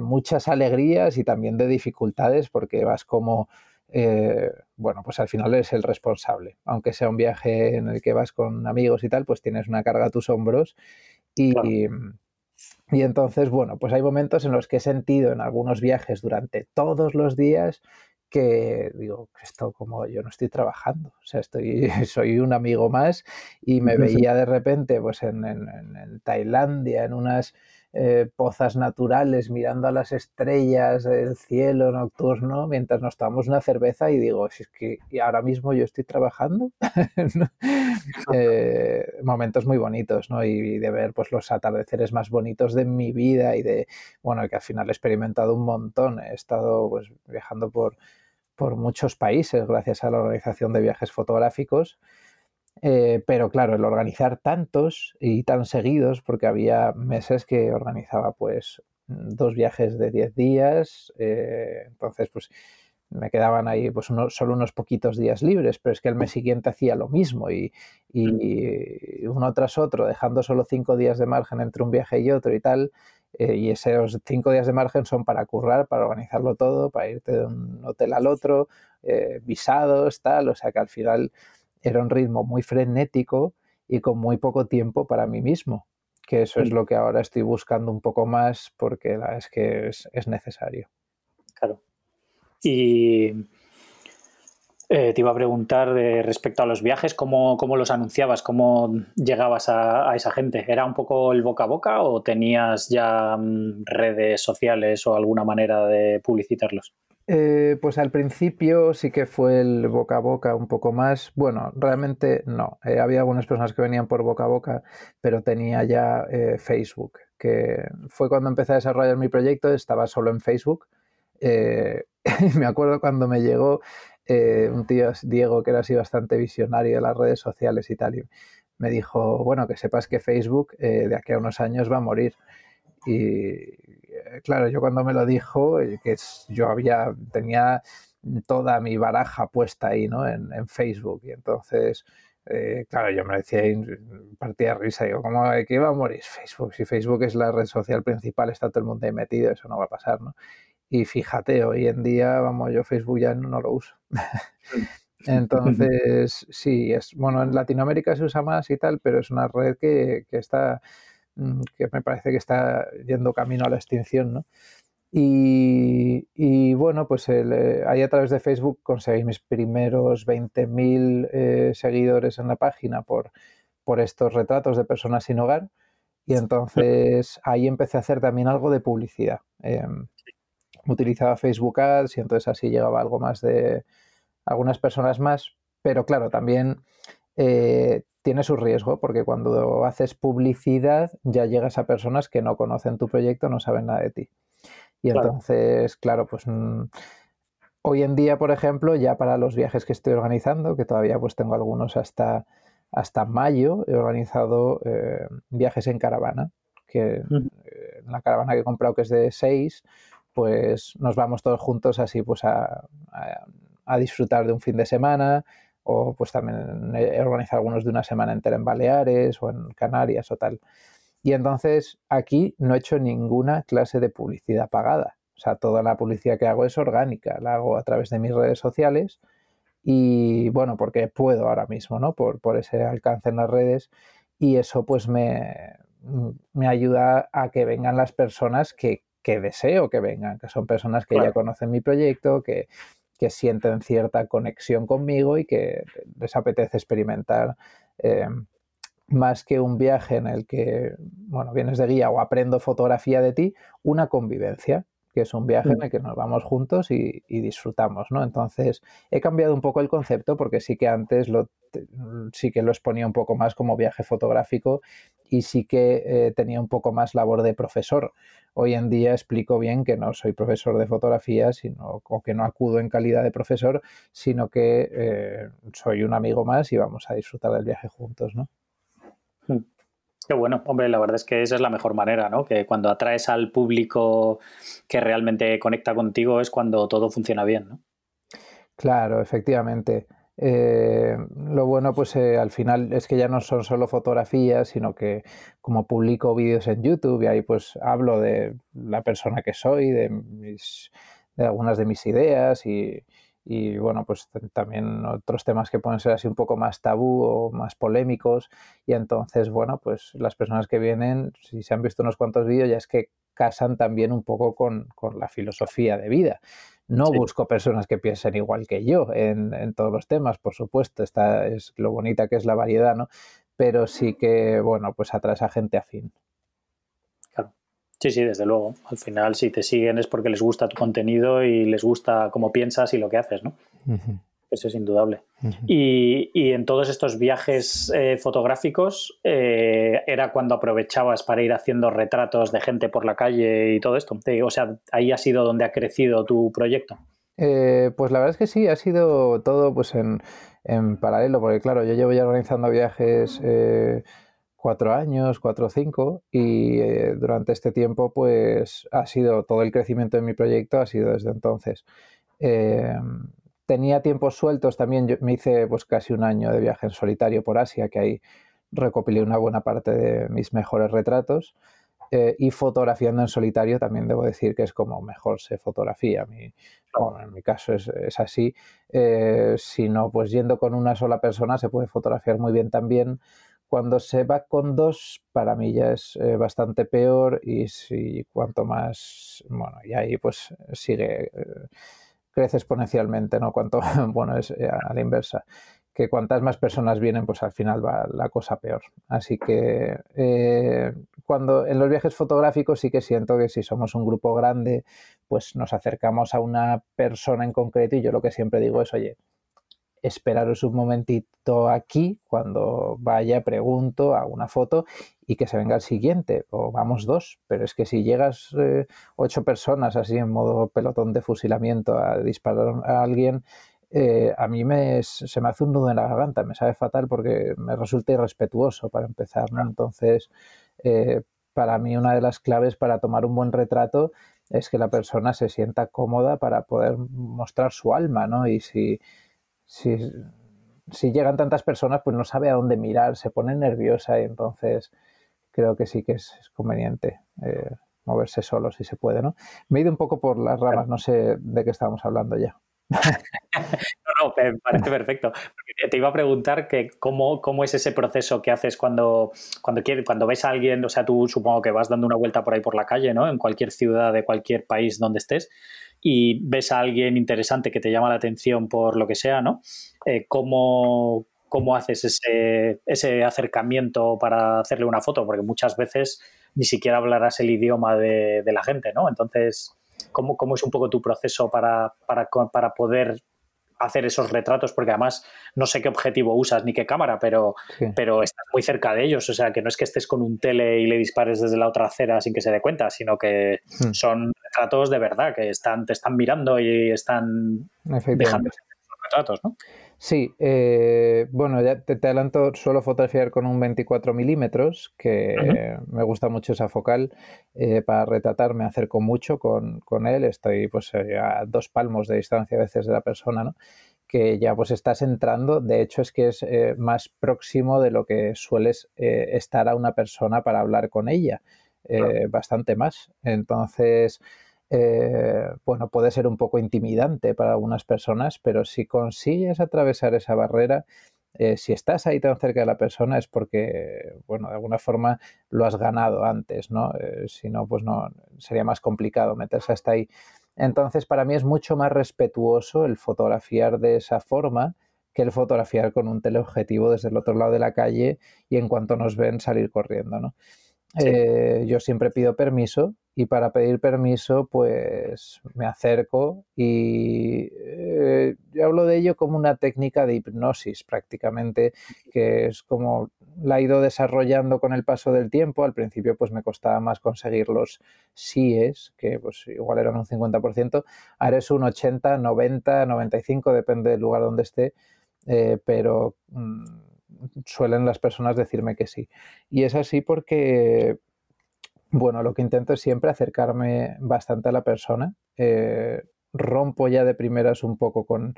muchas alegrías y también de dificultades porque vas como, eh, bueno, pues al final eres el responsable. Aunque sea un viaje en el que vas con amigos y tal, pues tienes una carga a tus hombros y... Y entonces, bueno, pues hay momentos en los que he sentido en algunos viajes durante todos los días que digo, esto como yo no estoy trabajando, o sea, estoy, soy un amigo más y me veía de repente pues en, en Tailandia, en unas eh, pozas naturales, mirando a las estrellas del cielo nocturno, mientras nos tomamos una cerveza y digo, si es que ahora mismo yo estoy trabajando. Eh, momentos muy bonitos, ¿no? Y de ver pues los atardeceres más bonitos de mi vida y de, bueno, que al final he experimentado un montón. He estado pues viajando por, por muchos países gracias a la organización de viajes fotográficos. Eh, pero claro, el organizar tantos y tan seguidos, porque había meses que organizaba pues dos viajes de 10 días, eh, entonces pues me quedaban ahí pues solo unos poquitos días libres, pero es que el mes siguiente hacía lo mismo y, y uno tras otro, dejando solo cinco días de margen entre un viaje y otro y tal, eh, y esos cinco días de margen son para currar, para organizarlo todo, para irte de un hotel al otro, visados, tal, o sea que al final era un ritmo muy frenético y con muy poco tiempo para mí mismo, que eso es mm. lo que ahora estoy buscando un poco más porque la es que es, necesario. Claro. Y eh, te iba a preguntar de respecto a los viajes, ¿cómo, los anunciabas? ¿Cómo llegabas a, esa gente? ¿Era un poco el boca a boca o tenías ya mm, redes sociales o alguna manera de publicitarlos? Eh, pues al principio sí que fue el boca a boca un poco más. Bueno, realmente no. Eh, había algunas personas que venían por boca a boca, pero tenía ya eh, Facebook, que fue cuando empecé a desarrollar mi proyecto, estaba solo en Facebook. me acuerdo cuando me llegó un tío, Diego, que era así bastante visionario de las redes sociales y tal, y me dijo, bueno, que sepas que Facebook de aquí a unos años va a morir. Y eh, claro, yo cuando me lo dijo, eh, que yo había, tenía toda mi baraja puesta ahí, ¿no? En, Facebook. Y entonces, eh, claro, yo me decía, partía risa, digo, ¿cómo que iba a morir Facebook? Si Facebook es la red social principal, está todo el mundo ahí metido, eso no va a pasar, ¿no? Y fíjate, hoy en día, vamos, yo Facebook ya no, lo uso. Entonces, sí, es bueno, en Latinoamérica se usa más y tal, pero es una red que, que está Mm, que me parece que está yendo camino a la extinción, ¿no? Y, bueno, pues eh, ahí a través de Facebook conseguí mis primeros 20.000 eh, seguidores en la página por, por estos retratos de personas sin hogar. Y entonces ahí empecé a hacer también algo de publicidad. Em, utilizaba Facebook Ads y entonces así llegaba algo más de algunas personas más. Pero claro, también eh, tiene su riesgo porque cuando haces publicidad ya llegas a personas que no conocen tu proyecto, no saben nada de ti. Y entonces, claro, pues mm, hoy en día, por ejemplo, ya para los viajes que estoy organizando, que todavía pues tengo algunos hasta, hasta mayo, he organizado eh, viajes en caravana, que eh, la caravana que he comprado que es de seis, pues nos vamos todos juntos así pues a, a disfrutar de un fin de semana, o pues también he organizado algunos de una semana entera en Baleares o en Canarias o tal. Y entonces aquí no he hecho ninguna clase de publicidad pagada. O sea, toda la publicidad que hago es orgánica, la hago a través de mis redes sociales y bueno, porque puedo ahora mismo, ¿no? Por, por ese alcance en las redes y eso pues me, me ayuda a que vengan las personas que, que deseo que vengan, que son personas que ya conocen mi proyecto, que, que sienten cierta conexión conmigo y que les apetece experimentar eh, más que un viaje en el que, bueno, vienes de guía o aprendo fotografía de ti, una convivencia, que es un viaje en mm. el que nos vamos juntos y, disfrutamos, ¿no? Entonces, he cambiado un poco el concepto porque sí que antes lo, sí que lo exponía un poco más como viaje fotográfico y sí que eh, tenía un poco más labor de profesor. Hoy en día explico bien que no soy profesor de fotografía, sino o que no acudo en calidad de profesor, sino que eh, soy un amigo más y vamos a disfrutar del viaje juntos, ¿no? Hmm. Qué bueno, hombre, la verdad es que esa es la mejor manera, ¿no? Que cuando atraes al público que realmente conecta contigo es cuando todo funciona bien, ¿no? Claro, efectivamente. Eh, lo bueno, pues eh, al final es que ya no son solo fotografías, sino que como publico vídeos en YouTube y ahí pues hablo de la persona que soy, de, mis, de algunas de mis ideas y, y bueno, pues también otros temas que pueden ser así un poco más tabú o más polémicos y entonces, bueno, pues las personas que vienen, si se han visto unos cuantos vídeos, ya es que casan también un poco con, con la filosofía de vida. No busco personas que piensen igual que yo en, en, todos los temas, por supuesto, esta es lo bonita que es la variedad, ¿no? Pero sí que, bueno, pues atraes a gente afín. Sí, sí, desde luego. Al final, si te siguen es porque les gusta tu contenido y les gusta cómo piensas y lo que haces, ¿no? Uh -huh. Eso es indudable. Uh -huh. y, y, en todos estos viajes eh, fotográficos, eh, ¿era cuando aprovechabas para ir haciendo retratos de gente por la calle y todo esto? O sea, ahí ha sido donde ha crecido tu proyecto. Eh, pues la verdad es que sí, ha sido todo pues en, en paralelo, porque claro, yo llevo ya organizando viajes eh, cuatro años, cuatro o cinco, y eh, durante este tiempo pues ha sido todo el crecimiento de mi proyecto, ha sido desde entonces. Eh, tenía tiempos sueltos también, yo me hice pues casi un año de viaje en solitario por Asia, que ahí recopilé una buena parte de mis mejores retratos. Eh, y fotografiando en solitario también debo decir que es como mejor se fotografía. Mi, bueno, en mi caso es, es así. Eh, si no, pues yendo con una sola persona se puede fotografiar muy bien también. Cuando se va con dos, para mí ya es eh, bastante peor y si cuanto más, bueno, y ahí pues sigue, eh, crece exponencialmente, ¿no? Cuanto, bueno, es eh, a la inversa que cuantas más personas vienen, pues al final va la cosa peor. Así que cuando en los viajes fotográficos sí que siento que si somos un grupo grande, pues nos acercamos a una persona en concreto y yo lo que siempre digo es, oye, esperaros un momentito aquí, cuando vaya, pregunto, hago una foto y que se venga el siguiente, o vamos dos, pero es que si llegas eh, ocho personas así en modo pelotón de fusilamiento a disparar a alguien, eh, a mí me, se me hace un nudo en la garganta, me sabe fatal porque me resulta irrespetuoso para empezar, ¿no? Entonces, eh, para mí una de las claves para tomar un buen retrato es que la persona se sienta cómoda para poder mostrar su alma, ¿no? Y si, si, si llegan tantas personas, pues no sabe a dónde mirar, se pone nerviosa y entonces creo que sí que es, conveniente eh, moverse solo si se puede, ¿no? Me he ido un poco por las ramas, no sé de qué estábamos hablando ya. no, no, me parece perfecto. Te iba a preguntar que cómo, cómo es ese proceso que haces cuando, cuando, quieres, cuando ves a alguien, o sea, tú supongo que vas dando una vuelta por ahí por la calle, ¿no? En cualquier ciudad de cualquier país donde estés y ves a alguien interesante que te llama la atención por lo que sea, ¿no? Eh, ¿cómo, ¿Cómo haces ese, ese acercamiento para hacerle una foto? Porque muchas veces ni siquiera hablarás el idioma de, de la gente, ¿no? Entonces, ¿Cómo, ¿Cómo, es un poco tu proceso para, para, para, poder hacer esos retratos? Porque además no sé qué objetivo usas ni qué cámara, pero, sí. pero estás muy cerca de ellos. O sea, que no es que estés con un tele y le dispares desde la otra acera sin que se dé cuenta, sino que sí. son retratos de verdad, que están, te están mirando y están dejando esos retratos, ¿no? Sí, eh, bueno, ya te, te, adelanto, suelo fotografiar con un 24 milímetros, que uh -huh. me gusta mucho esa focal. Eh, para retratar me acerco mucho con, con él, estoy pues a dos palmos de distancia a veces de la persona, ¿no? que ya pues estás entrando, de hecho es que es eh, más próximo de lo que sueles eh, estar a una persona para hablar con ella, claro. bastante más. Entonces, eh, bueno, puede ser un poco intimidante para algunas personas, pero si consigues atravesar esa barrera, eh, si estás ahí tan cerca de la persona es porque, bueno, de alguna forma lo has ganado antes, ¿no? Eh, si no, pues no, sería más complicado meterse hasta ahí. Entonces, para mí es mucho más respetuoso el fotografiar de esa forma que el fotografiar con un teleobjetivo desde el otro lado de la calle y en cuanto nos ven salir corriendo, ¿no? Eh, yo siempre pido permiso y para pedir permiso pues me acerco y eh, hablo de ello como una técnica de hipnosis prácticamente que es como la he ido desarrollando con el paso del tiempo. Al principio pues me costaba más conseguir los síes que pues igual eran un 50% ahora es un 80, 90, 95 depende del lugar donde esté eh, pero mmm, suelen las personas decirme que sí. Y es así porque, bueno, lo que intento es siempre acercarme bastante a la persona. Eh, rompo ya de primeras un poco con,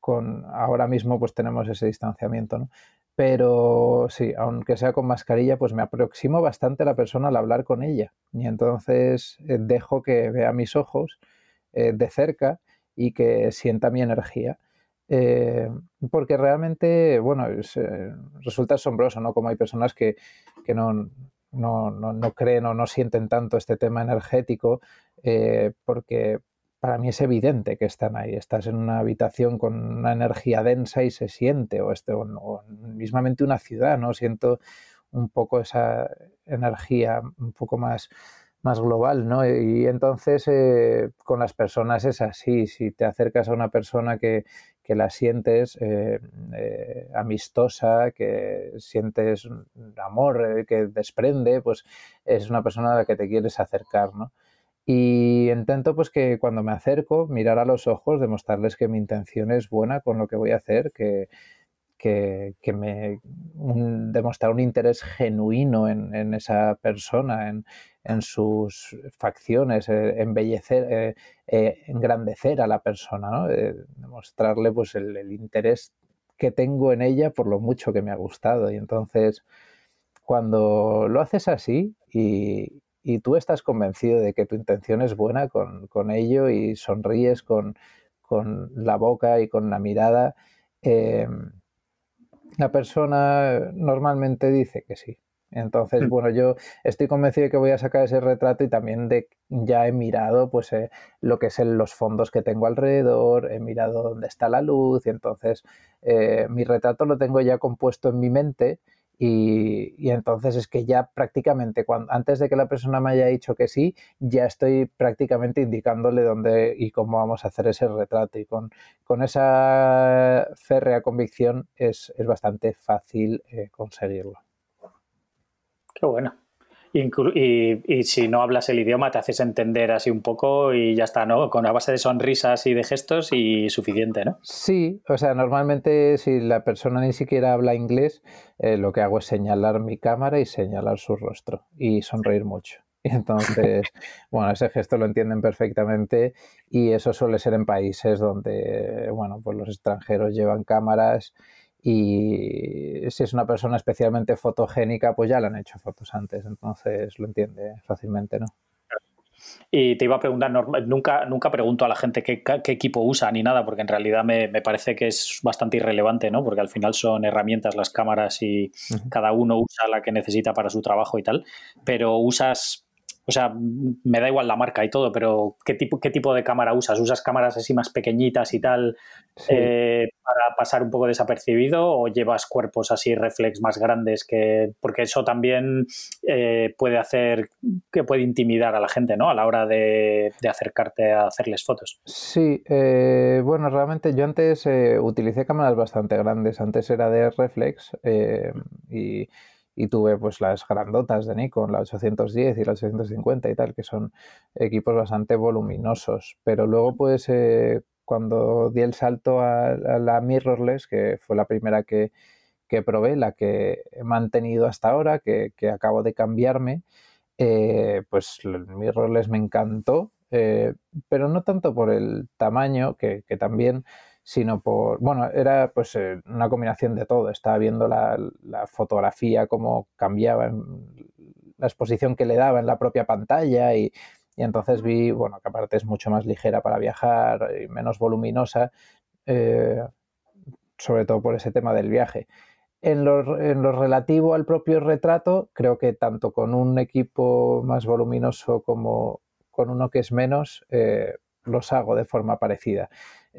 con ahora mismo pues tenemos ese distanciamiento, ¿no? Pero sí, aunque sea con mascarilla, pues me aproximo bastante a la persona al hablar con ella. Y entonces eh, dejo que vea mis ojos eh, de cerca y que sienta mi energía. Eh, porque realmente, bueno, resulta asombroso, ¿no? Como hay personas que, que no, no, no, creen o no sienten tanto este tema energético, porque para mí es evidente que están ahí. Estás en una habitación con una energía densa y se siente, o, este, o, mismamente una ciudad, ¿no? Siento un poco esa energía un poco más, más global, ¿no? Y entonces eh, con las personas es así. Si te acercas a una persona que, que la sientes eh, eh, amistosa, que sientes amor que desprende, pues es una persona a la que te quieres acercar, ¿no? Y intento pues que cuando me acerco, mirar a los ojos, demostrarles que mi intención es buena con lo que voy a hacer, que, que, me demostrar un interés genuino en, esa persona, en, sus facciones, eh, embellecer, eh, eh, engrandecer a la persona, ¿no? demostrarle pues el, interés que tengo en ella por lo mucho que me ha gustado. Y entonces, cuando lo haces así y, y tú estás convencido de que tu intención es buena con, ello y sonríes con, la boca y con la mirada, em, la persona normalmente dice que sí. Entonces, mm. bueno, yo estoy convencido de que voy a sacar ese retrato y también de ya he mirado pues eh, lo que es los fondos que tengo alrededor, he mirado dónde está la luz y entonces eh, mi retrato lo tengo ya compuesto en mi mente y, entonces es que ya prácticamente, antes de que la persona me haya dicho que sí, ya estoy prácticamente indicándole dónde y cómo vamos a hacer ese retrato. Y con, con esa férrea convicción es, es bastante fácil eh, conseguirlo. Qué bueno. Y, si no hablas el idioma, te haces entender así un poco y ya está, ¿no? Con la base de sonrisas y de gestos y suficiente, ¿no? Sí, o sea, normalmente si la persona ni siquiera habla inglés, eh, lo que hago es señalar mi cámara y señalar su rostro y sonreír mucho. Y entonces, bueno, ese gesto lo entienden perfectamente y eso suele ser en países donde, bueno, pues los extranjeros llevan cámaras y si es una persona especialmente fotogénica, pues ya le han hecho fotos antes, entonces lo entiende fácilmente, ¿no? Y te iba a preguntar, nunca, nunca pregunto a la gente qué, equipo usa ni nada, porque en realidad me, parece que es bastante irrelevante, ¿no? Porque al final son herramientas las cámaras y cada uno usa la que necesita para su trabajo y tal. Pero usas o sea, me da igual la marca y todo, pero ¿qué tipo, qué tipo de cámara usas? ¿Usas cámaras así más pequeñitas y tal eh, para pasar un poco desapercibido o llevas cuerpos así reflex más grandes? que Porque eso también eh, puede hacer, que puede intimidar a la gente, ¿no? A la hora de, acercarte a hacerles fotos. Sí, eh, bueno, realmente yo antes utilicé cámaras bastante grandes. Antes era de reflex y y tuve pues las grandotas de Nikon, la 810 y la 850 y tal, que son equipos bastante voluminosos. Pero luego pues eh, cuando di el salto a, la mirrorless, que fue la primera que, probé, la que he mantenido hasta ahora, que, acabo de cambiarme, eh, pues el mirrorless me encantó, eh, pero no tanto por el tamaño, que, que también sino por, bueno, era pues eh, una combinación de todo. Estaba viendo la, fotografía, cómo cambiaba, la exposición que le daba en la propia pantalla y, entonces vi, bueno, que aparte es mucho más ligera para viajar y menos voluminosa, eh, sobre todo por ese tema del viaje. En lo, en lo, relativo al propio retrato, creo que tanto con un equipo más voluminoso como con uno que es menos, eh, los hago de forma parecida.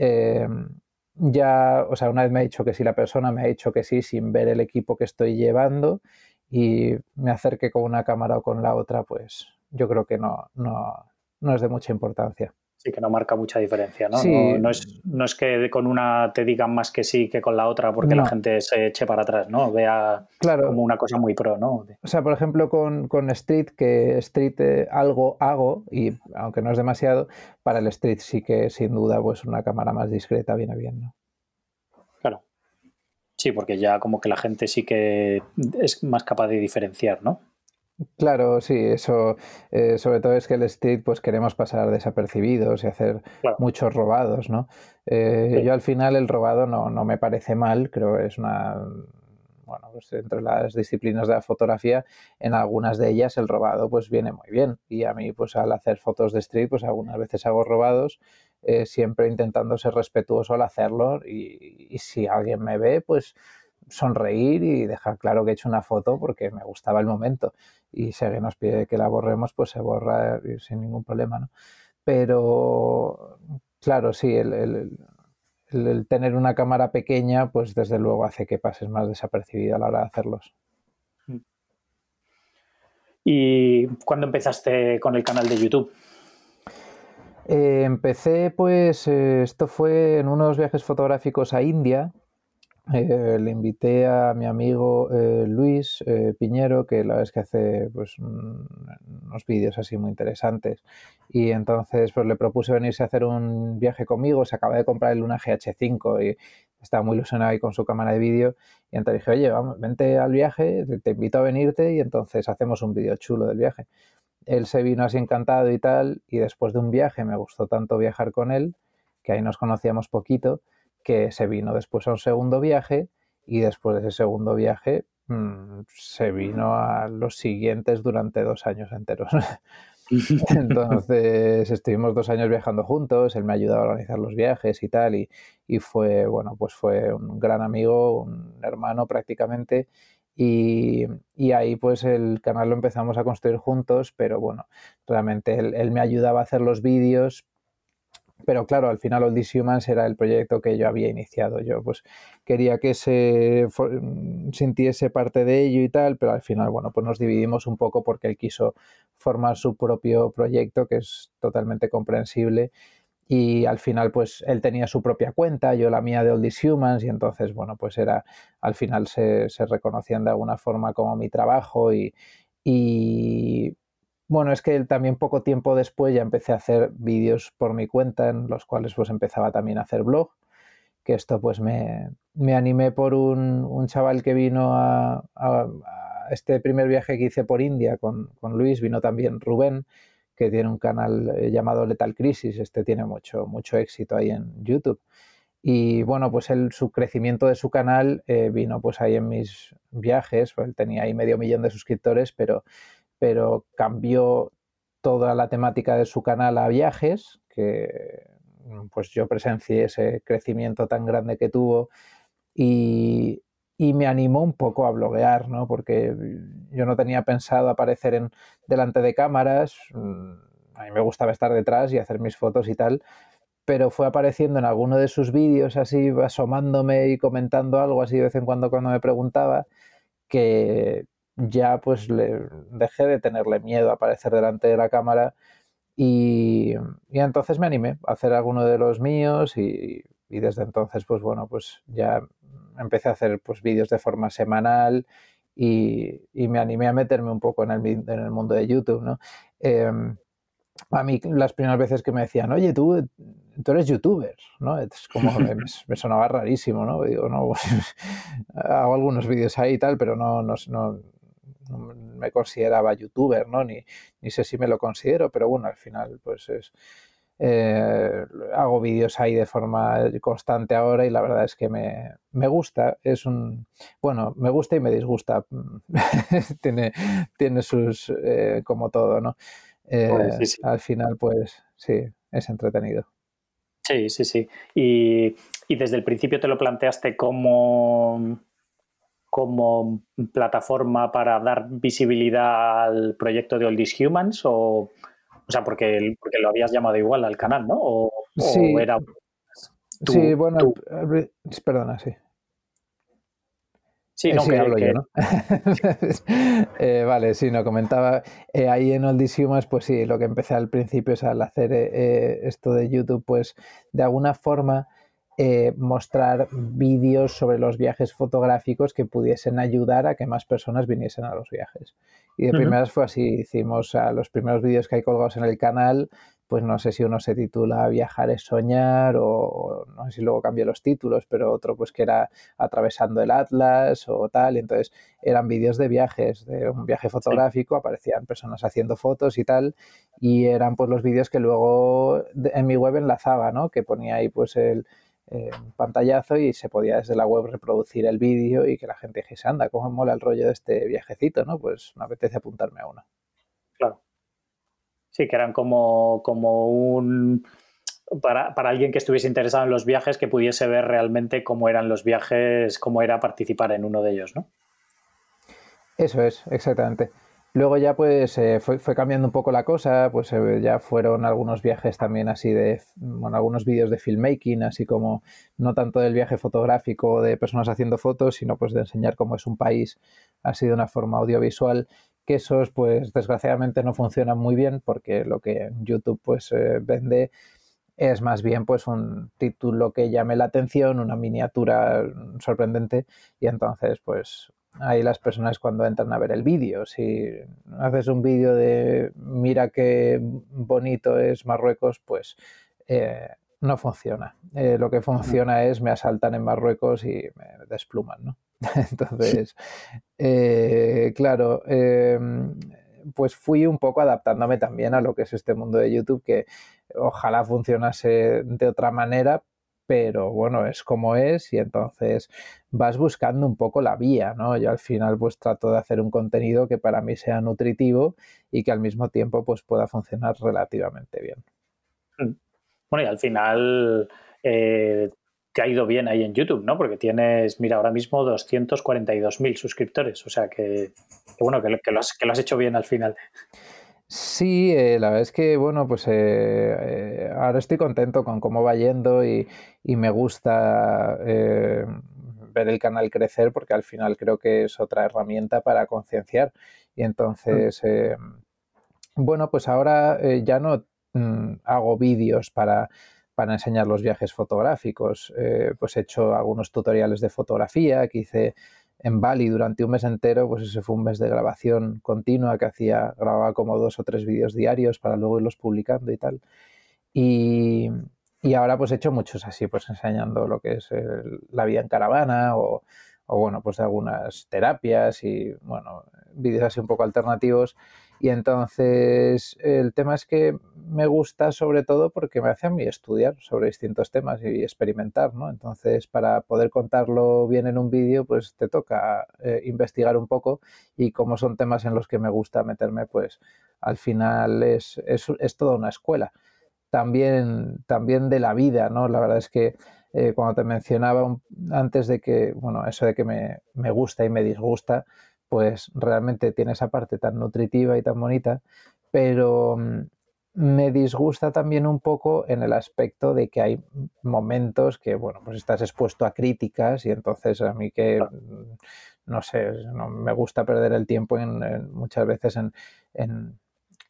Em, ya, o sea, una vez me ha dicho que sí, la persona me ha dicho que sí sin ver el equipo que estoy llevando y me acerque con una cámara o con la otra, pues yo creo que no, no, no es de mucha importancia. Sí, que no marca mucha diferencia, ¿no? No, es, no es que con una te digan más que sí que con la otra porque la gente se eche para atrás, ¿no? Vea como una cosa muy pro, ¿no? O sea, por ejemplo, con, Street, que Street eh, algo hago, y aunque no es demasiado, para el Street sí que sin duda pues una cámara más discreta viene bien, ¿no? Claro. Sí, porque ya como que la gente sí que es más capaz de diferenciar, ¿no? Claro, sí, eso, eh, sobre todo es que el street pues queremos pasar desapercibidos y hacer muchos robados, ¿no? Eh, yo al final el robado no, no me parece mal, creo que es una, bueno, pues entre las disciplinas de la fotografía, en algunas de ellas el robado pues viene muy bien. Y a mí pues al hacer fotos de street pues algunas veces hago robados, eh, siempre intentando ser respetuoso al hacerlo y, y si alguien me ve pues sonreír y dejar claro que he hecho una foto porque me gustaba el momento. Y si alguien nos pide que la borremos, pues se borra sin ningún problema, ¿no? Pero, claro, sí, el, tener una cámara pequeña, pues desde luego hace que pases más desapercibido a la hora de hacerlos. ¿Y cuándo empezaste con el canal de YouTube? Eh, empecé, pues, eh, esto fue en unos viajes fotográficos a India, eh, le invité a mi amigo eh, Luis eh, Piñero, que la verdad es que hace pues, unos vídeos así muy interesantes. Y entonces pues, le propuse venirse a hacer un viaje conmigo. Se acaba de comprar el Luna GH5 y estaba muy ilusionado ahí con su cámara de vídeo. Y entonces dije, oye, vamos, vente al viaje, te, invito a venirte y entonces hacemos un vídeo chulo del viaje. Él se vino así encantado y tal. Y después de un viaje me gustó tanto viajar con él, que ahí nos conocíamos poquito que se vino después a un segundo viaje y después de ese segundo viaje mm, se vino a los siguientes durante dos años enteros. Entonces estuvimos dos años viajando juntos, él me ayudó a organizar los viajes y tal, y, y, fue, bueno, pues fue un gran amigo, un hermano prácticamente, y, y, ahí pues el canal lo empezamos a construir juntos, pero bueno, realmente él, él me ayudaba a hacer los vídeos, pero claro, al final All These Humans era el proyecto que yo había iniciado. Yo pues quería que se sintiese parte de ello y tal, pero al final, bueno, pues nos dividimos un poco porque él quiso formar su propio proyecto, que es totalmente comprensible. Y al final, pues él tenía su propia cuenta, yo la mía de All These Humans, y entonces, bueno, pues era, al final se, se reconocían de alguna forma como mi trabajo y bueno, es que también poco tiempo después ya empecé a hacer vídeos por mi cuenta en los cuales pues empezaba también a hacer blog, que esto pues me, animé por un, chaval que vino a, este primer viaje que hice por India con, Luis, vino también Rubén, que tiene un canal eh, llamado Letal Crisis, este tiene mucho, mucho éxito ahí en YouTube. Y bueno, pues el, su crecimiento de su canal eh, vino pues ahí en mis viajes, pues él tenía ahí medio millón de suscriptores, pero pero cambió toda la temática de su canal a viajes, que pues yo presencié ese crecimiento tan grande que tuvo y, y me animó un poco a bloguear, ¿no? Porque yo no tenía pensado aparecer en, delante de cámaras, a mí me gustaba estar detrás y hacer mis fotos y tal, pero fue apareciendo en alguno de sus vídeos así, asomándome y comentando algo así de vez en cuando cuando me preguntaba, que, ya pues le dejé de tenerle miedo a aparecer delante de la cámara y, y entonces me animé a hacer alguno de los míos y, y, desde entonces pues bueno pues ya empecé a hacer pues vídeos de forma semanal y, y, me animé a meterme un poco en el, en el mundo de YouTube, ¿no? Eh, a mí las primeras veces que me decían, oye, tú, tú eres youtuber, ¿no? Es como, me, me, sonaba rarísimo, ¿no? Digo, no, hago algunos vídeos ahí y tal, pero no, no, no, no me consideraba youtuber, ¿no? Ni, ni sé si me lo considero, pero bueno, al final pues es... Eh, hago vídeos ahí de forma constante ahora y la verdad es que me, me gusta. Es un. Bueno, me gusta y me disgusta. tiene, tiene sus. Eh, como todo, ¿no? Eh, pues sí, sí. Al final, pues sí, es entretenido. Sí, sí, sí. Y, y, desde el principio te lo planteaste como como plataforma para dar visibilidad al proyecto de All These Humans o, o sea, porque, porque lo habías llamado igual al canal, ¿no? O, sí, o era tu, sí, bueno, perdona, sí. Sí, no, sí, que, hablo que... yo, ¿no? eh, vale, sí, no, comentaba eh, ahí en All These Humans, pues sí, lo que empecé al principio es al hacer eh, esto de YouTube, pues de alguna forma eh, mostrar vídeos sobre los viajes fotográficos que pudiesen ayudar a que más personas viniesen a los viajes. Y de uh -huh. primeras fue así, hicimos a los primeros vídeos que hay colgados en el canal, pues no sé si uno se titula Viajar es soñar o no sé si luego cambié los títulos, pero otro pues que era Atravesando el Atlas o tal, y entonces eran vídeos de viajes, de un viaje fotográfico, aparecían personas haciendo fotos y tal, y eran pues los vídeos que luego en mi web enlazaba, ¿no? Que ponía ahí pues el eh, pantallazo y se podía desde la web reproducir el vídeo y que la gente dijese, anda, cómo mola el rollo de este viajecito, ¿no? Pues me apetece apuntarme a uno. Claro. Sí, que eran como, como un... Para, para, alguien que estuviese interesado en los viajes, que pudiese ver realmente cómo eran los viajes, cómo era participar en uno de ellos, ¿no? Eso es, exactamente. Luego ya pues eh, fue, cambiando un poco la cosa, pues eh, ya fueron algunos viajes también así de, bueno, algunos vídeos de filmmaking, así como no tanto del viaje fotográfico de personas haciendo fotos, sino pues de enseñar cómo es un país así de una forma audiovisual, que esos pues desgraciadamente no funcionan muy bien porque lo que YouTube pues eh, vende es más bien pues un título que llame la atención, una miniatura sorprendente y entonces pues ahí las personas cuando entran a ver el vídeo. Si haces un vídeo de mira qué bonito es Marruecos, pues eh, no funciona. Eh, lo que funciona es me asaltan en Marruecos y me despluman, ¿no? Entonces, eh, claro, em, pues fui un poco adaptándome también a lo que es este mundo de YouTube, que ojalá funcionase de otra manera, pero bueno, es como es y entonces vas buscando un poco la vía, ¿no? Yo al final pues trato de hacer un contenido que para mí sea nutritivo y que al mismo tiempo pues pueda funcionar relativamente bien. Mm. Bueno, y al final eh, te ha ido bien ahí en YouTube, ¿no? Porque tienes, mira, ahora mismo 242.000 suscriptores, o sea que, bueno, que, que, lo has, que lo has hecho bien al final. Sí, eh, la verdad es que, bueno, pues eh, eh, ahora estoy contento con cómo va yendo y, me gusta ver el canal crecer porque al final creo que es otra herramienta para concienciar. Y entonces, bueno, pues ahora ya no mm, hago vídeos para, para enseñar los viajes fotográficos. pues he hecho algunos tutoriales de fotografía que hice en Bali durante un mes entero, pues ese fue un mes de grabación continua que hacía, grababa como dos o tres vídeos diarios para luego irlos publicando y tal. Y, ahora pues he hecho muchos así, pues enseñando lo que es la vida en caravana o, o, bueno, pues algunas terapias y bueno, vídeos así un poco alternativos. Y entonces el tema es que me gusta sobre todo porque me hace a mí estudiar sobre distintos temas y experimentar, ¿no? Entonces para poder contarlo bien en un vídeo pues te toca eh, investigar un poco y como son temas en los que me gusta meterme pues al final es, es, toda una escuela. También, también de la vida, ¿no? La verdad es que eh, cuando te mencionaba antes de que, bueno, eso de que me, me gusta y me disgusta, pues realmente tiene esa parte tan nutritiva y tan bonita, pero mm, me disgusta también un poco en el aspecto de que hay momentos que, bueno, pues estás expuesto a críticas y entonces a mí que, mm, no sé, no me gusta perder el tiempo en, muchas veces en,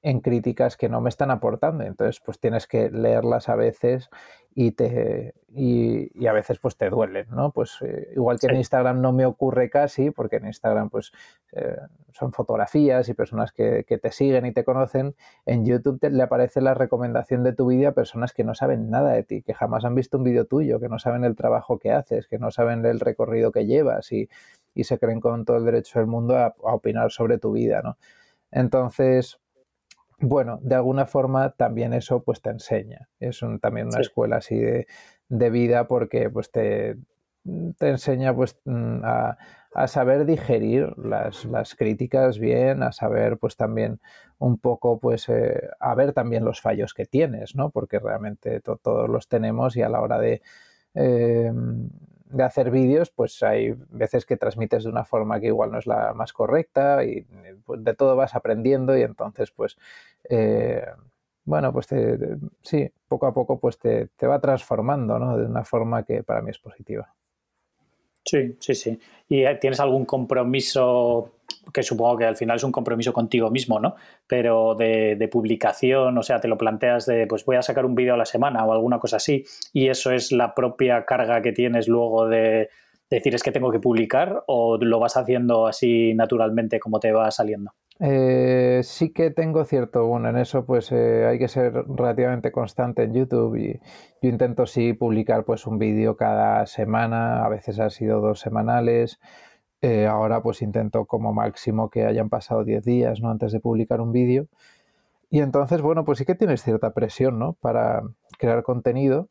en críticas que no me están aportando. Entonces, pues tienes que leerlas a veces y te y, a veces pues te duelen, ¿no? Pues eh, igual que en Instagram no me ocurre casi, porque en Instagram pues eh, son fotografías y personas que, te siguen y te conocen, en YouTube le aparece la recomendación de tu vídeo a personas que no saben nada de ti, que jamás han visto un vídeo tuyo, que no saben el trabajo que haces, que no saben el recorrido que llevas y, y se creen con todo el derecho del mundo a, a opinar sobre tu vida, ¿no? Entonces, bueno, de alguna forma también eso pues te enseña. Es también una escuela así de, vida porque pues te, te enseña pues mm, a, saber digerir las, críticas bien, a saber pues también un poco pues eh, a ver también los fallos que tienes, ¿no? Porque realmente todos los tenemos y a la hora de, eh, de hacer vídeos, pues hay veces que transmites de una forma que igual no es la más correcta y pues, de todo vas aprendiendo y entonces pues eh, bueno, pues sí, poco a poco pues te, te va transformando, ¿no? De una forma que para mí es positiva. Sí, sí, sí. ¿Y eh, tienes algún compromiso, que supongo que al final es un compromiso contigo mismo, ¿no? Pero de, publicación, o sea, te lo planteas de, pues voy a sacar un vídeo a la semana o alguna cosa así, y eso es la propia carga que tienes luego de, decir es que tengo que publicar o lo vas haciendo así naturalmente como te va saliendo? Eh, sí que tengo cierto, bueno, en eso pues eh, hay que ser relativamente constante en YouTube y yo intento sí publicar pues un vídeo cada semana, a veces ha sido dos semanales, eh, ahora pues intento como máximo que hayan pasado 10 días, ¿no? Antes de publicar un vídeo. Y entonces, bueno, pues sí que tienes cierta presión, ¿no? Para crear contenido.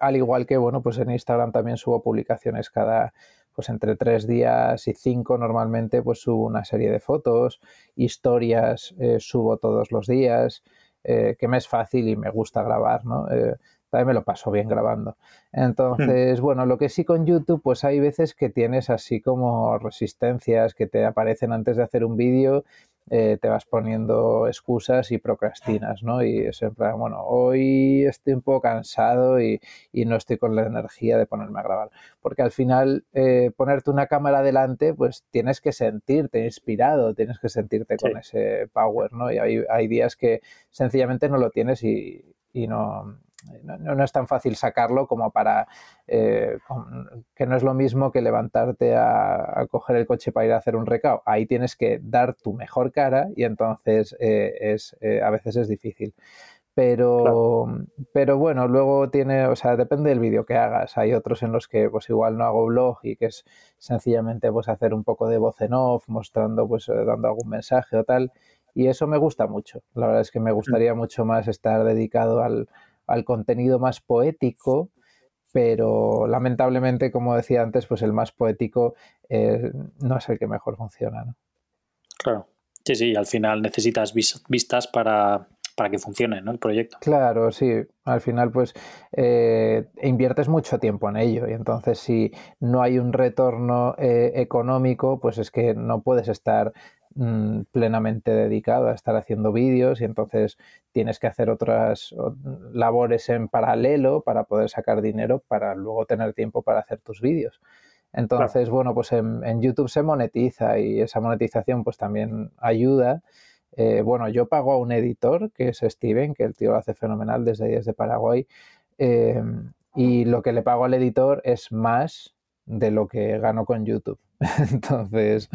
al igual que, bueno, pues en Instagram también subo publicaciones cada, pues entre tres días y cinco normalmente pues subo una serie de fotos, historias eh, subo todos los días, eh, que me es fácil y me gusta grabar, ¿no? También me lo paso bien grabando. Entonces, hmm. bueno, lo que sí con YouTube, pues hay veces que tienes así como resistencias que te aparecen antes de hacer un vídeo eh, te vas poniendo excusas y procrastinas, ¿no? Y es en plan, bueno, hoy estoy un poco cansado y, no estoy con la energía de ponerme a grabar. Porque al final, eh, ponerte una cámara delante, pues tienes que sentirte inspirado, tienes que sentirte con ese power, ¿no? Y hay, hay días que sencillamente no lo tienes y, y no, no, es tan fácil sacarlo como para eh, que no es lo mismo que levantarte a, coger el coche para ir a hacer un recao. Ahí tienes que dar tu mejor cara y entonces eh, es, eh, a veces es difícil. Pero, pero bueno, luego tiene, o sea, depende del vídeo que hagas. Hay otros en los que pues igual no hago blog y que es sencillamente pues hacer un poco de voz en off, mostrando, pues dando algún mensaje o tal. Y eso me gusta mucho. La verdad es que me mm. gustaría mucho más estar dedicado al, al contenido más poético, pero lamentablemente, como decía antes, pues el más poético eh, no es el que mejor funciona. ¿no? Claro, sí, sí, al final necesitas vistas para, para que funcione ¿no? el proyecto. Claro, sí, al final pues eh, inviertes mucho tiempo en ello y entonces si no hay un retorno eh, económico, pues es que no puedes estar Mm, plenamente dedicado a estar haciendo vídeos y entonces tienes que hacer otras labores en paralelo para poder sacar dinero para luego tener tiempo para hacer tus vídeos. Entonces, bueno, pues en, YouTube se monetiza y esa monetización pues también ayuda. Eh, bueno, yo pago a un editor que es Steven, que el tío lo hace fenomenal desde desde Paraguay. Eh, y lo que le pago al editor es más de lo que gano con YouTube. Entonces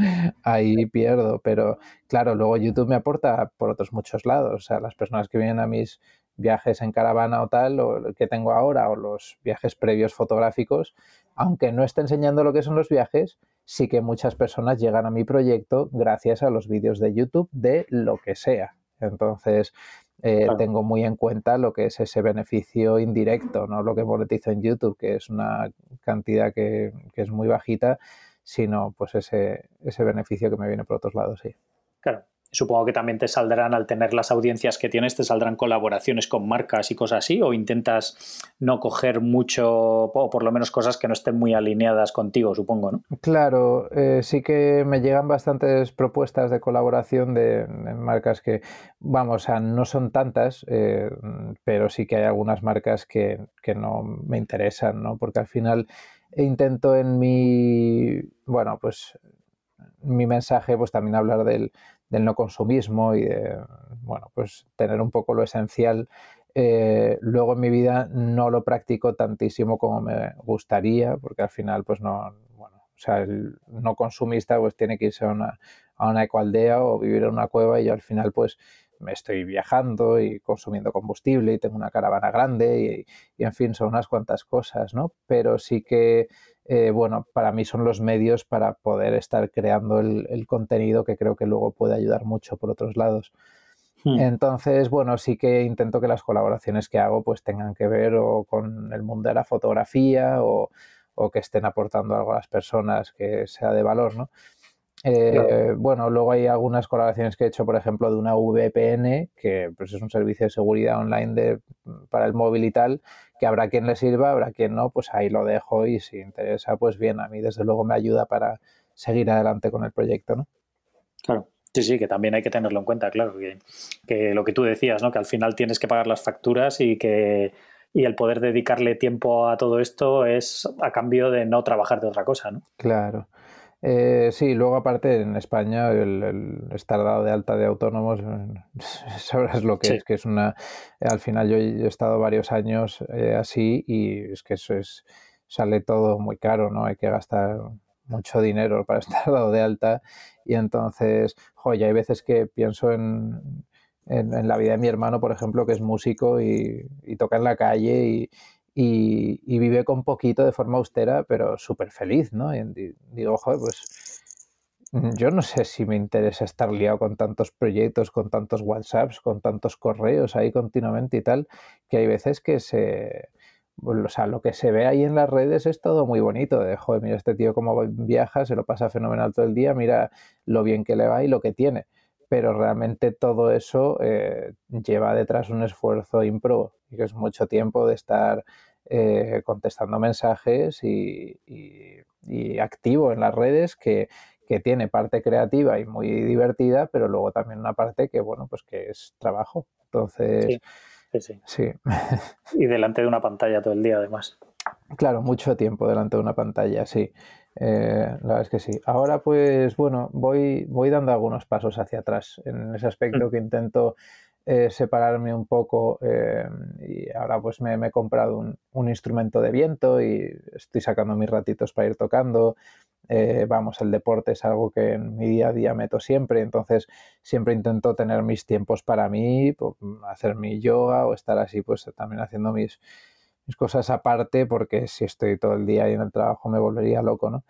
ahí pierdo, pero claro, luego YouTube me aporta por otros muchos lados. O sea, las personas que vienen a mis viajes en caravana o tal, o que tengo ahora, o los viajes previos fotográficos, aunque no esté enseñando lo que son los viajes, sí que muchas personas llegan a mi proyecto gracias a los vídeos de YouTube de lo que sea. Entonces, eh, tengo muy en cuenta lo que es ese beneficio indirecto, no lo que monetizo en YouTube, que es una cantidad que, que es muy bajita, sino pues ese, ese beneficio que me viene por otros lados, sí. Claro. Supongo que también te saldrán, al tener las audiencias que tienes, te saldrán colaboraciones con marcas y cosas así, o intentas no coger mucho, o por lo menos cosas que no estén muy alineadas contigo, supongo, ¿no? Claro, eh, sí que me llegan bastantes propuestas de colaboración de, marcas que, vamos, o sea, no son tantas, eh, pero sí que hay algunas marcas que, que no me interesan, ¿no? Porque al final intento en mi, bueno, pues mi mensaje pues también hablar del, del no consumismo y de, bueno, pues tener un poco lo esencial. Eh, luego en mi vida no lo practico tantísimo como me gustaría, porque al final, pues no, bueno, o sea, el no consumista pues tiene que irse a una, a una ecoaldea o vivir en una cueva y yo al final pues estoy viajando y consumiendo combustible y tengo una caravana grande y, y en fin, son unas cuantas cosas, ¿no? Pero sí que eh, bueno, para mí son los medios para poder estar creando el, contenido que creo que luego puede ayudar mucho por otros lados. Hmm. Entonces, bueno, sí que intento que las colaboraciones que hago pues tengan que ver o con el mundo de la fotografía o, o que estén aportando algo a las personas que sea de valor, ¿no? Eh, bueno, luego hay algunas colaboraciones que he hecho, por ejemplo, de una VPN, que pues, es un servicio de seguridad online de, para el móvil y tal, que habrá quien le sirva, habrá quien no, pues ahí lo dejo y si interesa, pues bien, a mí desde luego me ayuda para seguir adelante con el proyecto, ¿no? Claro. Sí, sí, que también hay que tenerlo en cuenta, claro, que, que lo que tú decías, ¿no? Que al final tienes que pagar las facturas y que y el poder dedicarle tiempo a todo esto es a cambio de no trabajar de otra cosa, ¿no? Claro. Eh, sí, luego aparte en España el, estar dado de alta de autónomos, sabrás lo que es, que es una... Al final yo he estado varios años eh, así y es que eso es, sale todo muy caro, ¿no? Hay que gastar mucho dinero para estar dado de alta y entonces, joya, hay veces que pienso en, en, la vida de mi hermano, por ejemplo, que es músico y, toca en la calle y, vive con poquito de forma austera, pero súper feliz, ¿no? Y, digo, joder, pues yo no sé si me interesa estar liado con tantos proyectos, con tantos WhatsApps, con tantos correos ahí continuamente y tal, que hay veces que se... O sea, lo que se ve ahí en las redes es todo muy bonito. De, joder, mira este tío cómo viaja, se lo pasa fenomenal todo el día, mira lo bien que le va y lo que tiene pero realmente todo eso eh, lleva detrás un esfuerzo impro y que es mucho tiempo de estar eh, contestando mensajes y, activo en las redes que, tiene parte creativa y muy divertida, pero luego también una parte que, bueno, pues que es trabajo. Entonces, sí, sí. sí. y delante de una pantalla todo el día, además. Claro, mucho tiempo delante de una pantalla, sí. Eh, la verdad es que sí. Ahora, pues bueno, voy, voy dando algunos pasos hacia atrás en ese aspecto mm. que intento eh, separarme un poco eh, y ahora pues me, he comprado un, instrumento de viento y estoy sacando mis ratitos para ir tocando. vamos, el deporte es algo que en mi día a día meto siempre, entonces siempre intento tener mis tiempos para mí, pues, hacer mi yoga o estar así pues también haciendo mis, mis cosas aparte, porque si estoy todo el día ahí en el trabajo me volvería loco, ¿no?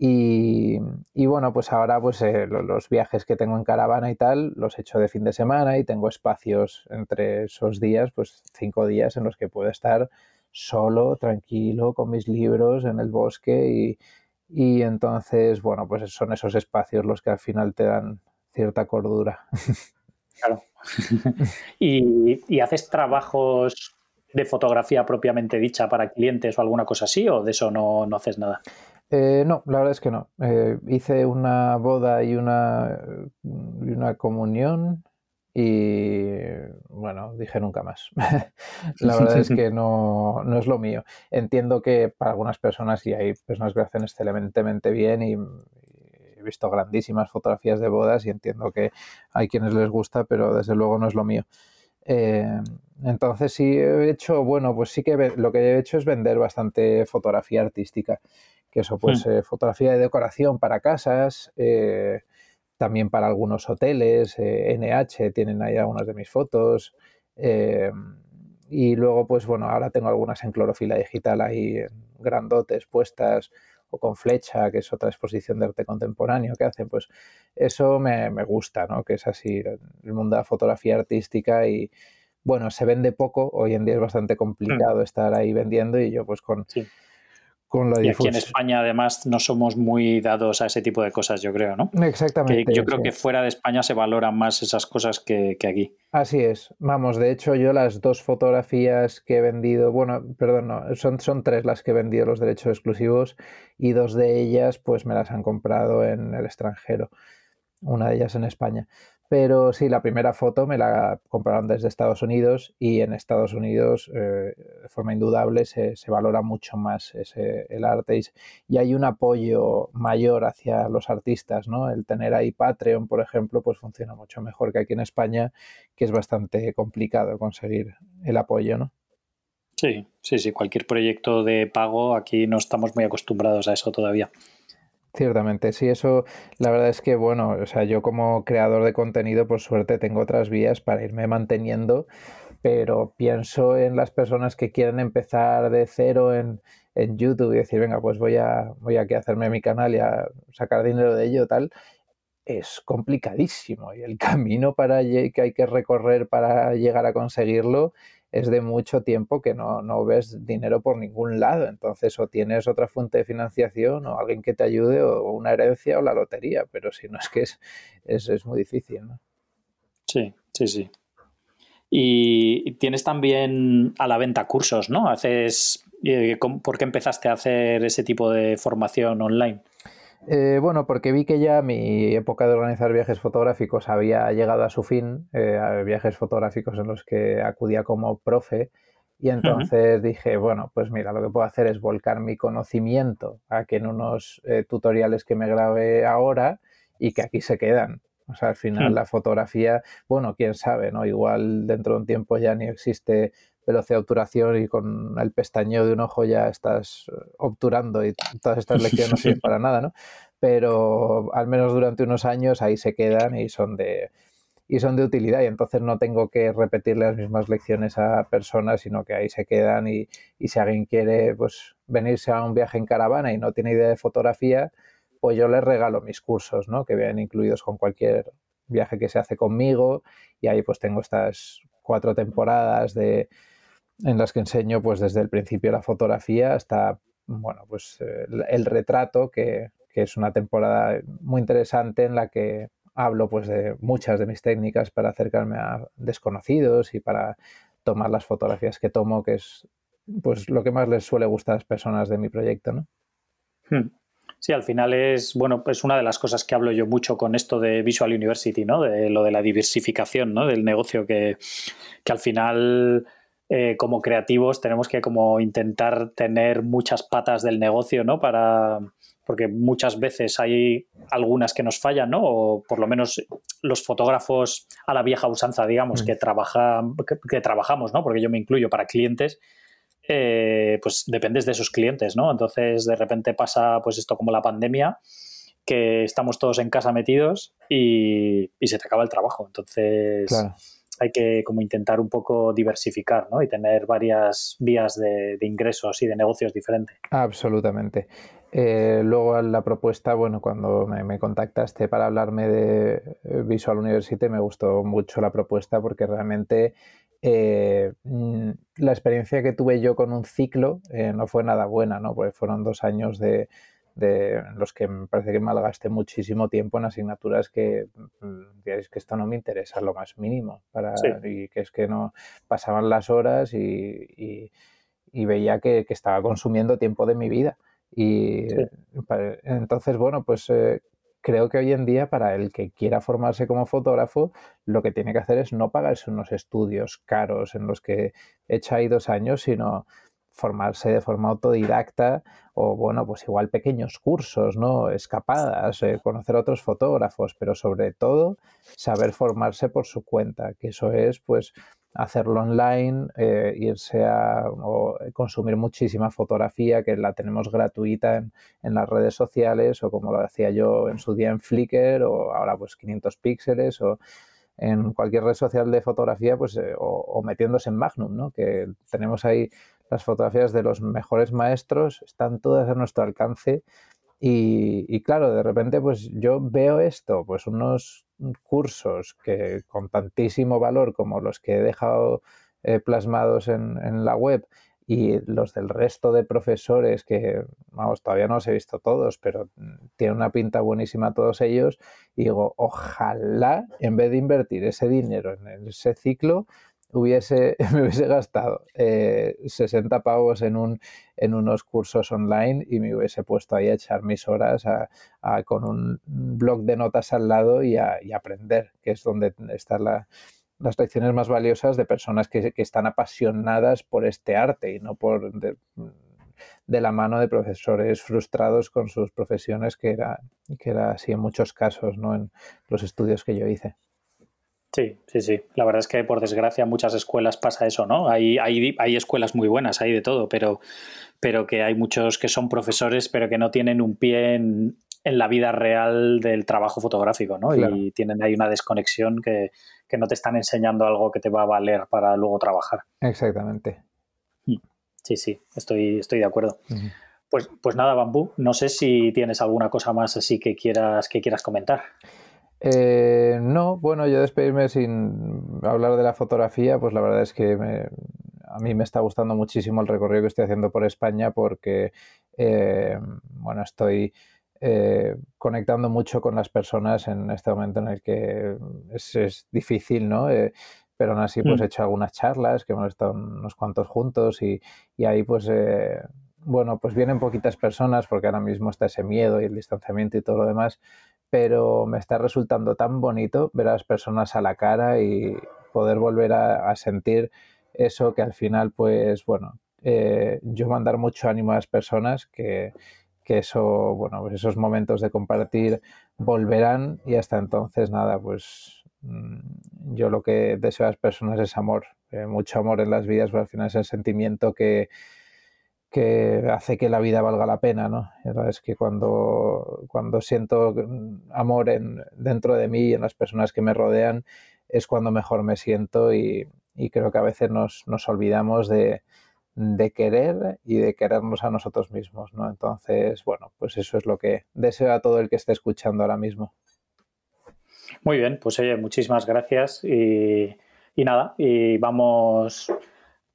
Y, bueno, pues ahora pues eh, los viajes que tengo en caravana y tal, los he hecho de fin de semana y tengo espacios entre esos días, pues cinco días en los que puedo estar solo, tranquilo, con mis libros en el bosque y, y entonces, bueno, pues son esos espacios los que al final te dan cierta cordura. Claro. ¿Y, ¿Y, haces trabajos de fotografía propiamente dicha para clientes o alguna cosa así, o de eso no, haces nada? Eh, no, la verdad es que no. Eh, hice una boda y una, y una comunión y bueno, dije nunca más. la verdad es que no, no, es lo mío. Entiendo que para algunas personas sí hay personas que lo hacen excelentemente bien y, he visto grandísimas fotografías de bodas y entiendo que hay quienes les gusta, pero desde luego no es lo mío. Eh, entonces sí he hecho, bueno, pues sí que lo que he hecho es vender bastante fotografía artística, que eso pues hmm. eh, fotografía de decoración para casas, eh, también para algunos hoteles, NH tienen ahí algunas de mis fotos. y luego, pues bueno, ahora tengo algunas en clorofila digital ahí, grandotes puestas, o con Flecha, que es otra exposición de arte contemporáneo que hacen, pues eso me, gusta, ¿no? Que es así el mundo de la fotografía artística y bueno, se vende poco, hoy en día es bastante complicado mm. estar ahí vendiendo y yo pues con y aquí en España además no somos muy dados a ese tipo de cosas, yo creo, ¿no? Exactamente. yo creo que fuera de España se valoran más esas cosas que, aquí. Así es. Vamos, de hecho yo las dos fotografías que he vendido, bueno, perdón, no, son, son tres las que he vendido los derechos exclusivos y dos de ellas pues me las han comprado en el extranjero, una de ellas en España. Pero sí, la primera foto me la compraron desde Estados Unidos y en Estados Unidos eh, de forma indudable se, valora mucho más ese, el arte y, hay un apoyo mayor hacia los artistas, ¿no? El tener ahí Patreon, por ejemplo, pues funciona mucho mejor que aquí en España, que es bastante complicado conseguir el apoyo, ¿no? Sí, sí, sí, cualquier proyecto de pago aquí no estamos muy acostumbrados a eso todavía. Ciertamente, sí, eso la verdad es que, bueno, o sea, yo como creador de contenido, por suerte tengo otras vías para irme manteniendo, pero pienso en las personas que quieren empezar de cero en, en YouTube y decir, venga, pues voy a, voy a hacerme mi canal y a sacar dinero de ello, tal, es complicadísimo y el camino para que hay que recorrer para llegar a conseguirlo es de mucho tiempo que no, no, ves dinero por ningún lado. Entonces, o tienes otra fuente de financiación, o alguien que te ayude, o una herencia, o la lotería. Pero si no es que es, es, muy difícil. ¿no? Sí, sí, sí. Y tienes también a la venta cursos, ¿no? Haces. Eh, ¿Por qué empezaste a hacer ese tipo de formación online? Eh, bueno, porque vi que ya mi época de organizar viajes fotográficos había llegado a su fin, eh, viajes fotográficos en los que acudía como profe, y entonces dije, bueno, pues mira, lo que puedo hacer es volcar mi conocimiento a que en unos eh, tutoriales que me grabé ahora y que aquí se quedan. O sea, al final hmm. la fotografía, bueno, quién sabe, ¿no? Igual dentro de un tiempo ya ni existe velocidad de obturación y con el pestañeo de un ojo ya estás obturando y todas estas lecciones no sirven para nada, ¿no? Pero al menos durante unos años ahí se quedan y son de y son de utilidad y entonces no tengo que repetir las mismas lecciones a personas, sino que ahí se quedan y, y si alguien quiere pues venirse a un viaje en caravana y no tiene idea de fotografía, pues yo les regalo mis cursos, ¿no? Que vienen incluidos con cualquier viaje que se hace conmigo y ahí pues tengo estas cuatro temporadas de en las que enseño pues desde el principio la fotografía hasta bueno pues el, retrato que, que, es una temporada muy interesante en la que hablo pues de muchas de mis técnicas para acercarme a desconocidos y para tomar las fotografías que tomo que es pues lo que más les suele gustar a las personas de mi proyecto ¿no? Hmm. Sí, al final es, bueno, es una de las cosas que hablo yo mucho con esto de Visual University, ¿no? De lo de la diversificación, ¿no? Del negocio que, que al final eh, como creativos tenemos que como intentar tener muchas patas del negocio, ¿no? Para, porque muchas veces hay algunas que nos fallan, ¿no? O por lo menos los fotógrafos a la vieja usanza, digamos, mm. que, trabaja, que, trabajamos, ¿no? Porque yo me incluyo para clientes, eh, pues dependes de esos clientes, ¿no? Entonces, de repente pasa pues esto como la pandemia, que estamos todos en casa metidos y, se te acaba el trabajo. Entonces, hay que como intentar un poco diversificar, ¿no? Y tener varias vías de, ingresos y de negocios diferentes. Absolutamente. Eh, luego la propuesta, bueno, cuando me, contactaste para hablarme de eh, Visual University, me gustó mucho la propuesta porque realmente eh, mm, la experiencia que tuve yo con un ciclo no fue nada buena, ¿no? Porque fueron dos años de, los que me parece que malgasté muchísimo tiempo en asignaturas que mm, que esto no me interesa lo más mínimo para y que es que no pasaban las horas y, veía que, estaba consumiendo tiempo de mi vida. Y entonces bueno pues eh, creo que hoy en día para el que quiera formarse como fotógrafo, lo que tiene que hacer es no pagarse unos estudios caros en los que echa ahí dos años, sino formarse de forma autodidacta o, bueno, pues igual pequeños cursos, ¿no? Escapadas, eh, conocer a otros fotógrafos, pero sobre todo saber formarse por su cuenta, que eso es, pues, hacerlo online, eh, irse a o consumir muchísima fotografía que la tenemos gratuita en, las redes sociales o como lo hacía yo en su día en Flickr o ahora pues 500 píxeles o en cualquier red social de fotografía pues eh, o, metiéndose en Magnum, ¿no? que tenemos ahí las fotografías de los mejores maestros, están todas a nuestro alcance y, claro, de repente pues yo veo esto, pues unos cursos que con tantísimo valor como los que he dejado eh, plasmados en, en, la web y los del resto de profesores que, vamos, todavía no los he visto todos, pero tienen una pinta buenísima todos ellos, y digo, ojalá en vez de invertir ese dinero en ese ciclo, hubiese, me hubiese gastado 60 eh, pavos en, un, en unos cursos online y me hubiese puesto ahí a echar mis horas con un blog de notas al lado y a, aprender, que es donde están las lecciones más valiosas de personas que, están apasionadas por este arte y no por de, la mano de profesores frustrados con sus profesiones, que era, que era así en muchos casos, ¿no? en los estudios que yo hice. Sí, sí, sí. La verdad es que por desgracia en muchas escuelas pasa eso, ¿no? Hay, hay, hay escuelas muy buenas, hay de todo, pero, pero que hay muchos que son profesores, pero que no tienen un pie en, en la vida real del trabajo fotográfico, ¿no? Y tienen ahí una desconexión que, que, no te están enseñando algo que te va a valer para luego trabajar. Exactamente. Mm. Sí, sí, estoy, estoy de acuerdo. Pues, pues nada, Bambú, no sé si tienes alguna cosa más así que quieras, que quieras comentar. Eh, no, bueno, yo despedirme sin hablar de la fotografía, pues la verdad es que a mí me está gustando muchísimo el recorrido que estoy haciendo por España porque, eh, bueno, estoy eh, conectando mucho con las personas en este momento en el que es, difícil, ¿no? pero aún así, pues mm. he hecho algunas charlas que hemos estado unos cuantos juntos y, y ahí, pues, bueno, pues vienen poquitas personas porque ahora mismo está ese miedo y el distanciamiento y todo lo demás, pero me está resultando tan bonito ver a las personas a la cara y poder volver a, sentir eso que al final, pues bueno, eh, yo mandar mucho ánimo a las personas que, que eso, bueno, pues esos momentos de compartir volverán y hasta entonces nada, pues mm, yo lo que deseo a las personas es amor, eh, mucho amor en las vidas, pero al final es el sentimiento que, que hace que la vida valga la pena, ¿no? Es que cuando, cuando siento amor en, dentro de mí y en las personas que me rodean, es cuando mejor me siento y, creo que a veces nos, nos olvidamos de, de, querer y de querernos a nosotros mismos, ¿no? Entonces, bueno, pues eso es lo que deseo a todo el que esté escuchando ahora mismo. Muy bien, pues oye, muchísimas gracias y, y nada, y vamos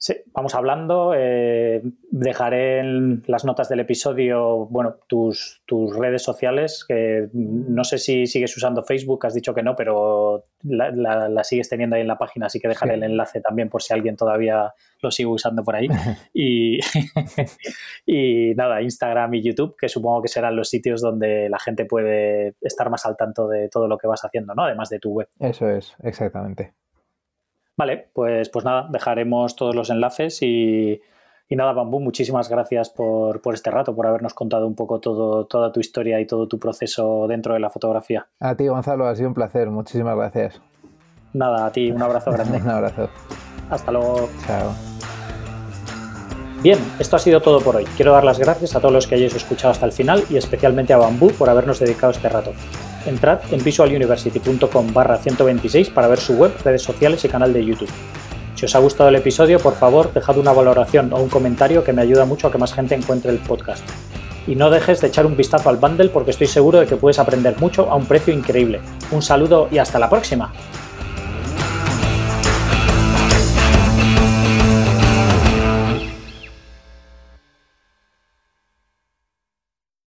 Sí, vamos hablando. Eh, dejaré en las notas del episodio, bueno, tus, tus, redes sociales, que no sé si sigues usando Facebook, has dicho que no, pero la, sigues teniendo ahí en la página, así que dejaré el enlace también por si alguien todavía lo sigue usando por ahí. y, y nada, Instagram y YouTube, que supongo que serán los sitios donde la gente puede estar más al tanto de todo lo que vas haciendo, ¿no? Además de tu web. Eso es, exactamente. Vale, pues, pues nada, dejaremos todos los enlaces y, nada, Bambú, muchísimas gracias por, este rato, por habernos contado un poco todo, toda tu historia y todo tu proceso dentro de la fotografía. A ti, Gonzalo, ha sido un placer. Muchísimas gracias. Nada, a ti, un abrazo grande. un abrazo. Hasta luego. Chao. Bien, esto ha sido todo por hoy. Quiero dar las gracias a todos los que hayáis escuchado hasta el final y especialmente a Bambú por habernos dedicado este rato. Entrad en visualuniversity.com barra 126 para ver su web, redes sociales y canal de YouTube. Si os ha gustado el episodio, por favor, dejad una valoración o un comentario que me ayuda mucho a que más gente encuentre el podcast. Y no dejes de echar un vistazo al bundle porque estoy seguro de que puedes aprender mucho a un precio increíble. Un saludo y hasta la próxima.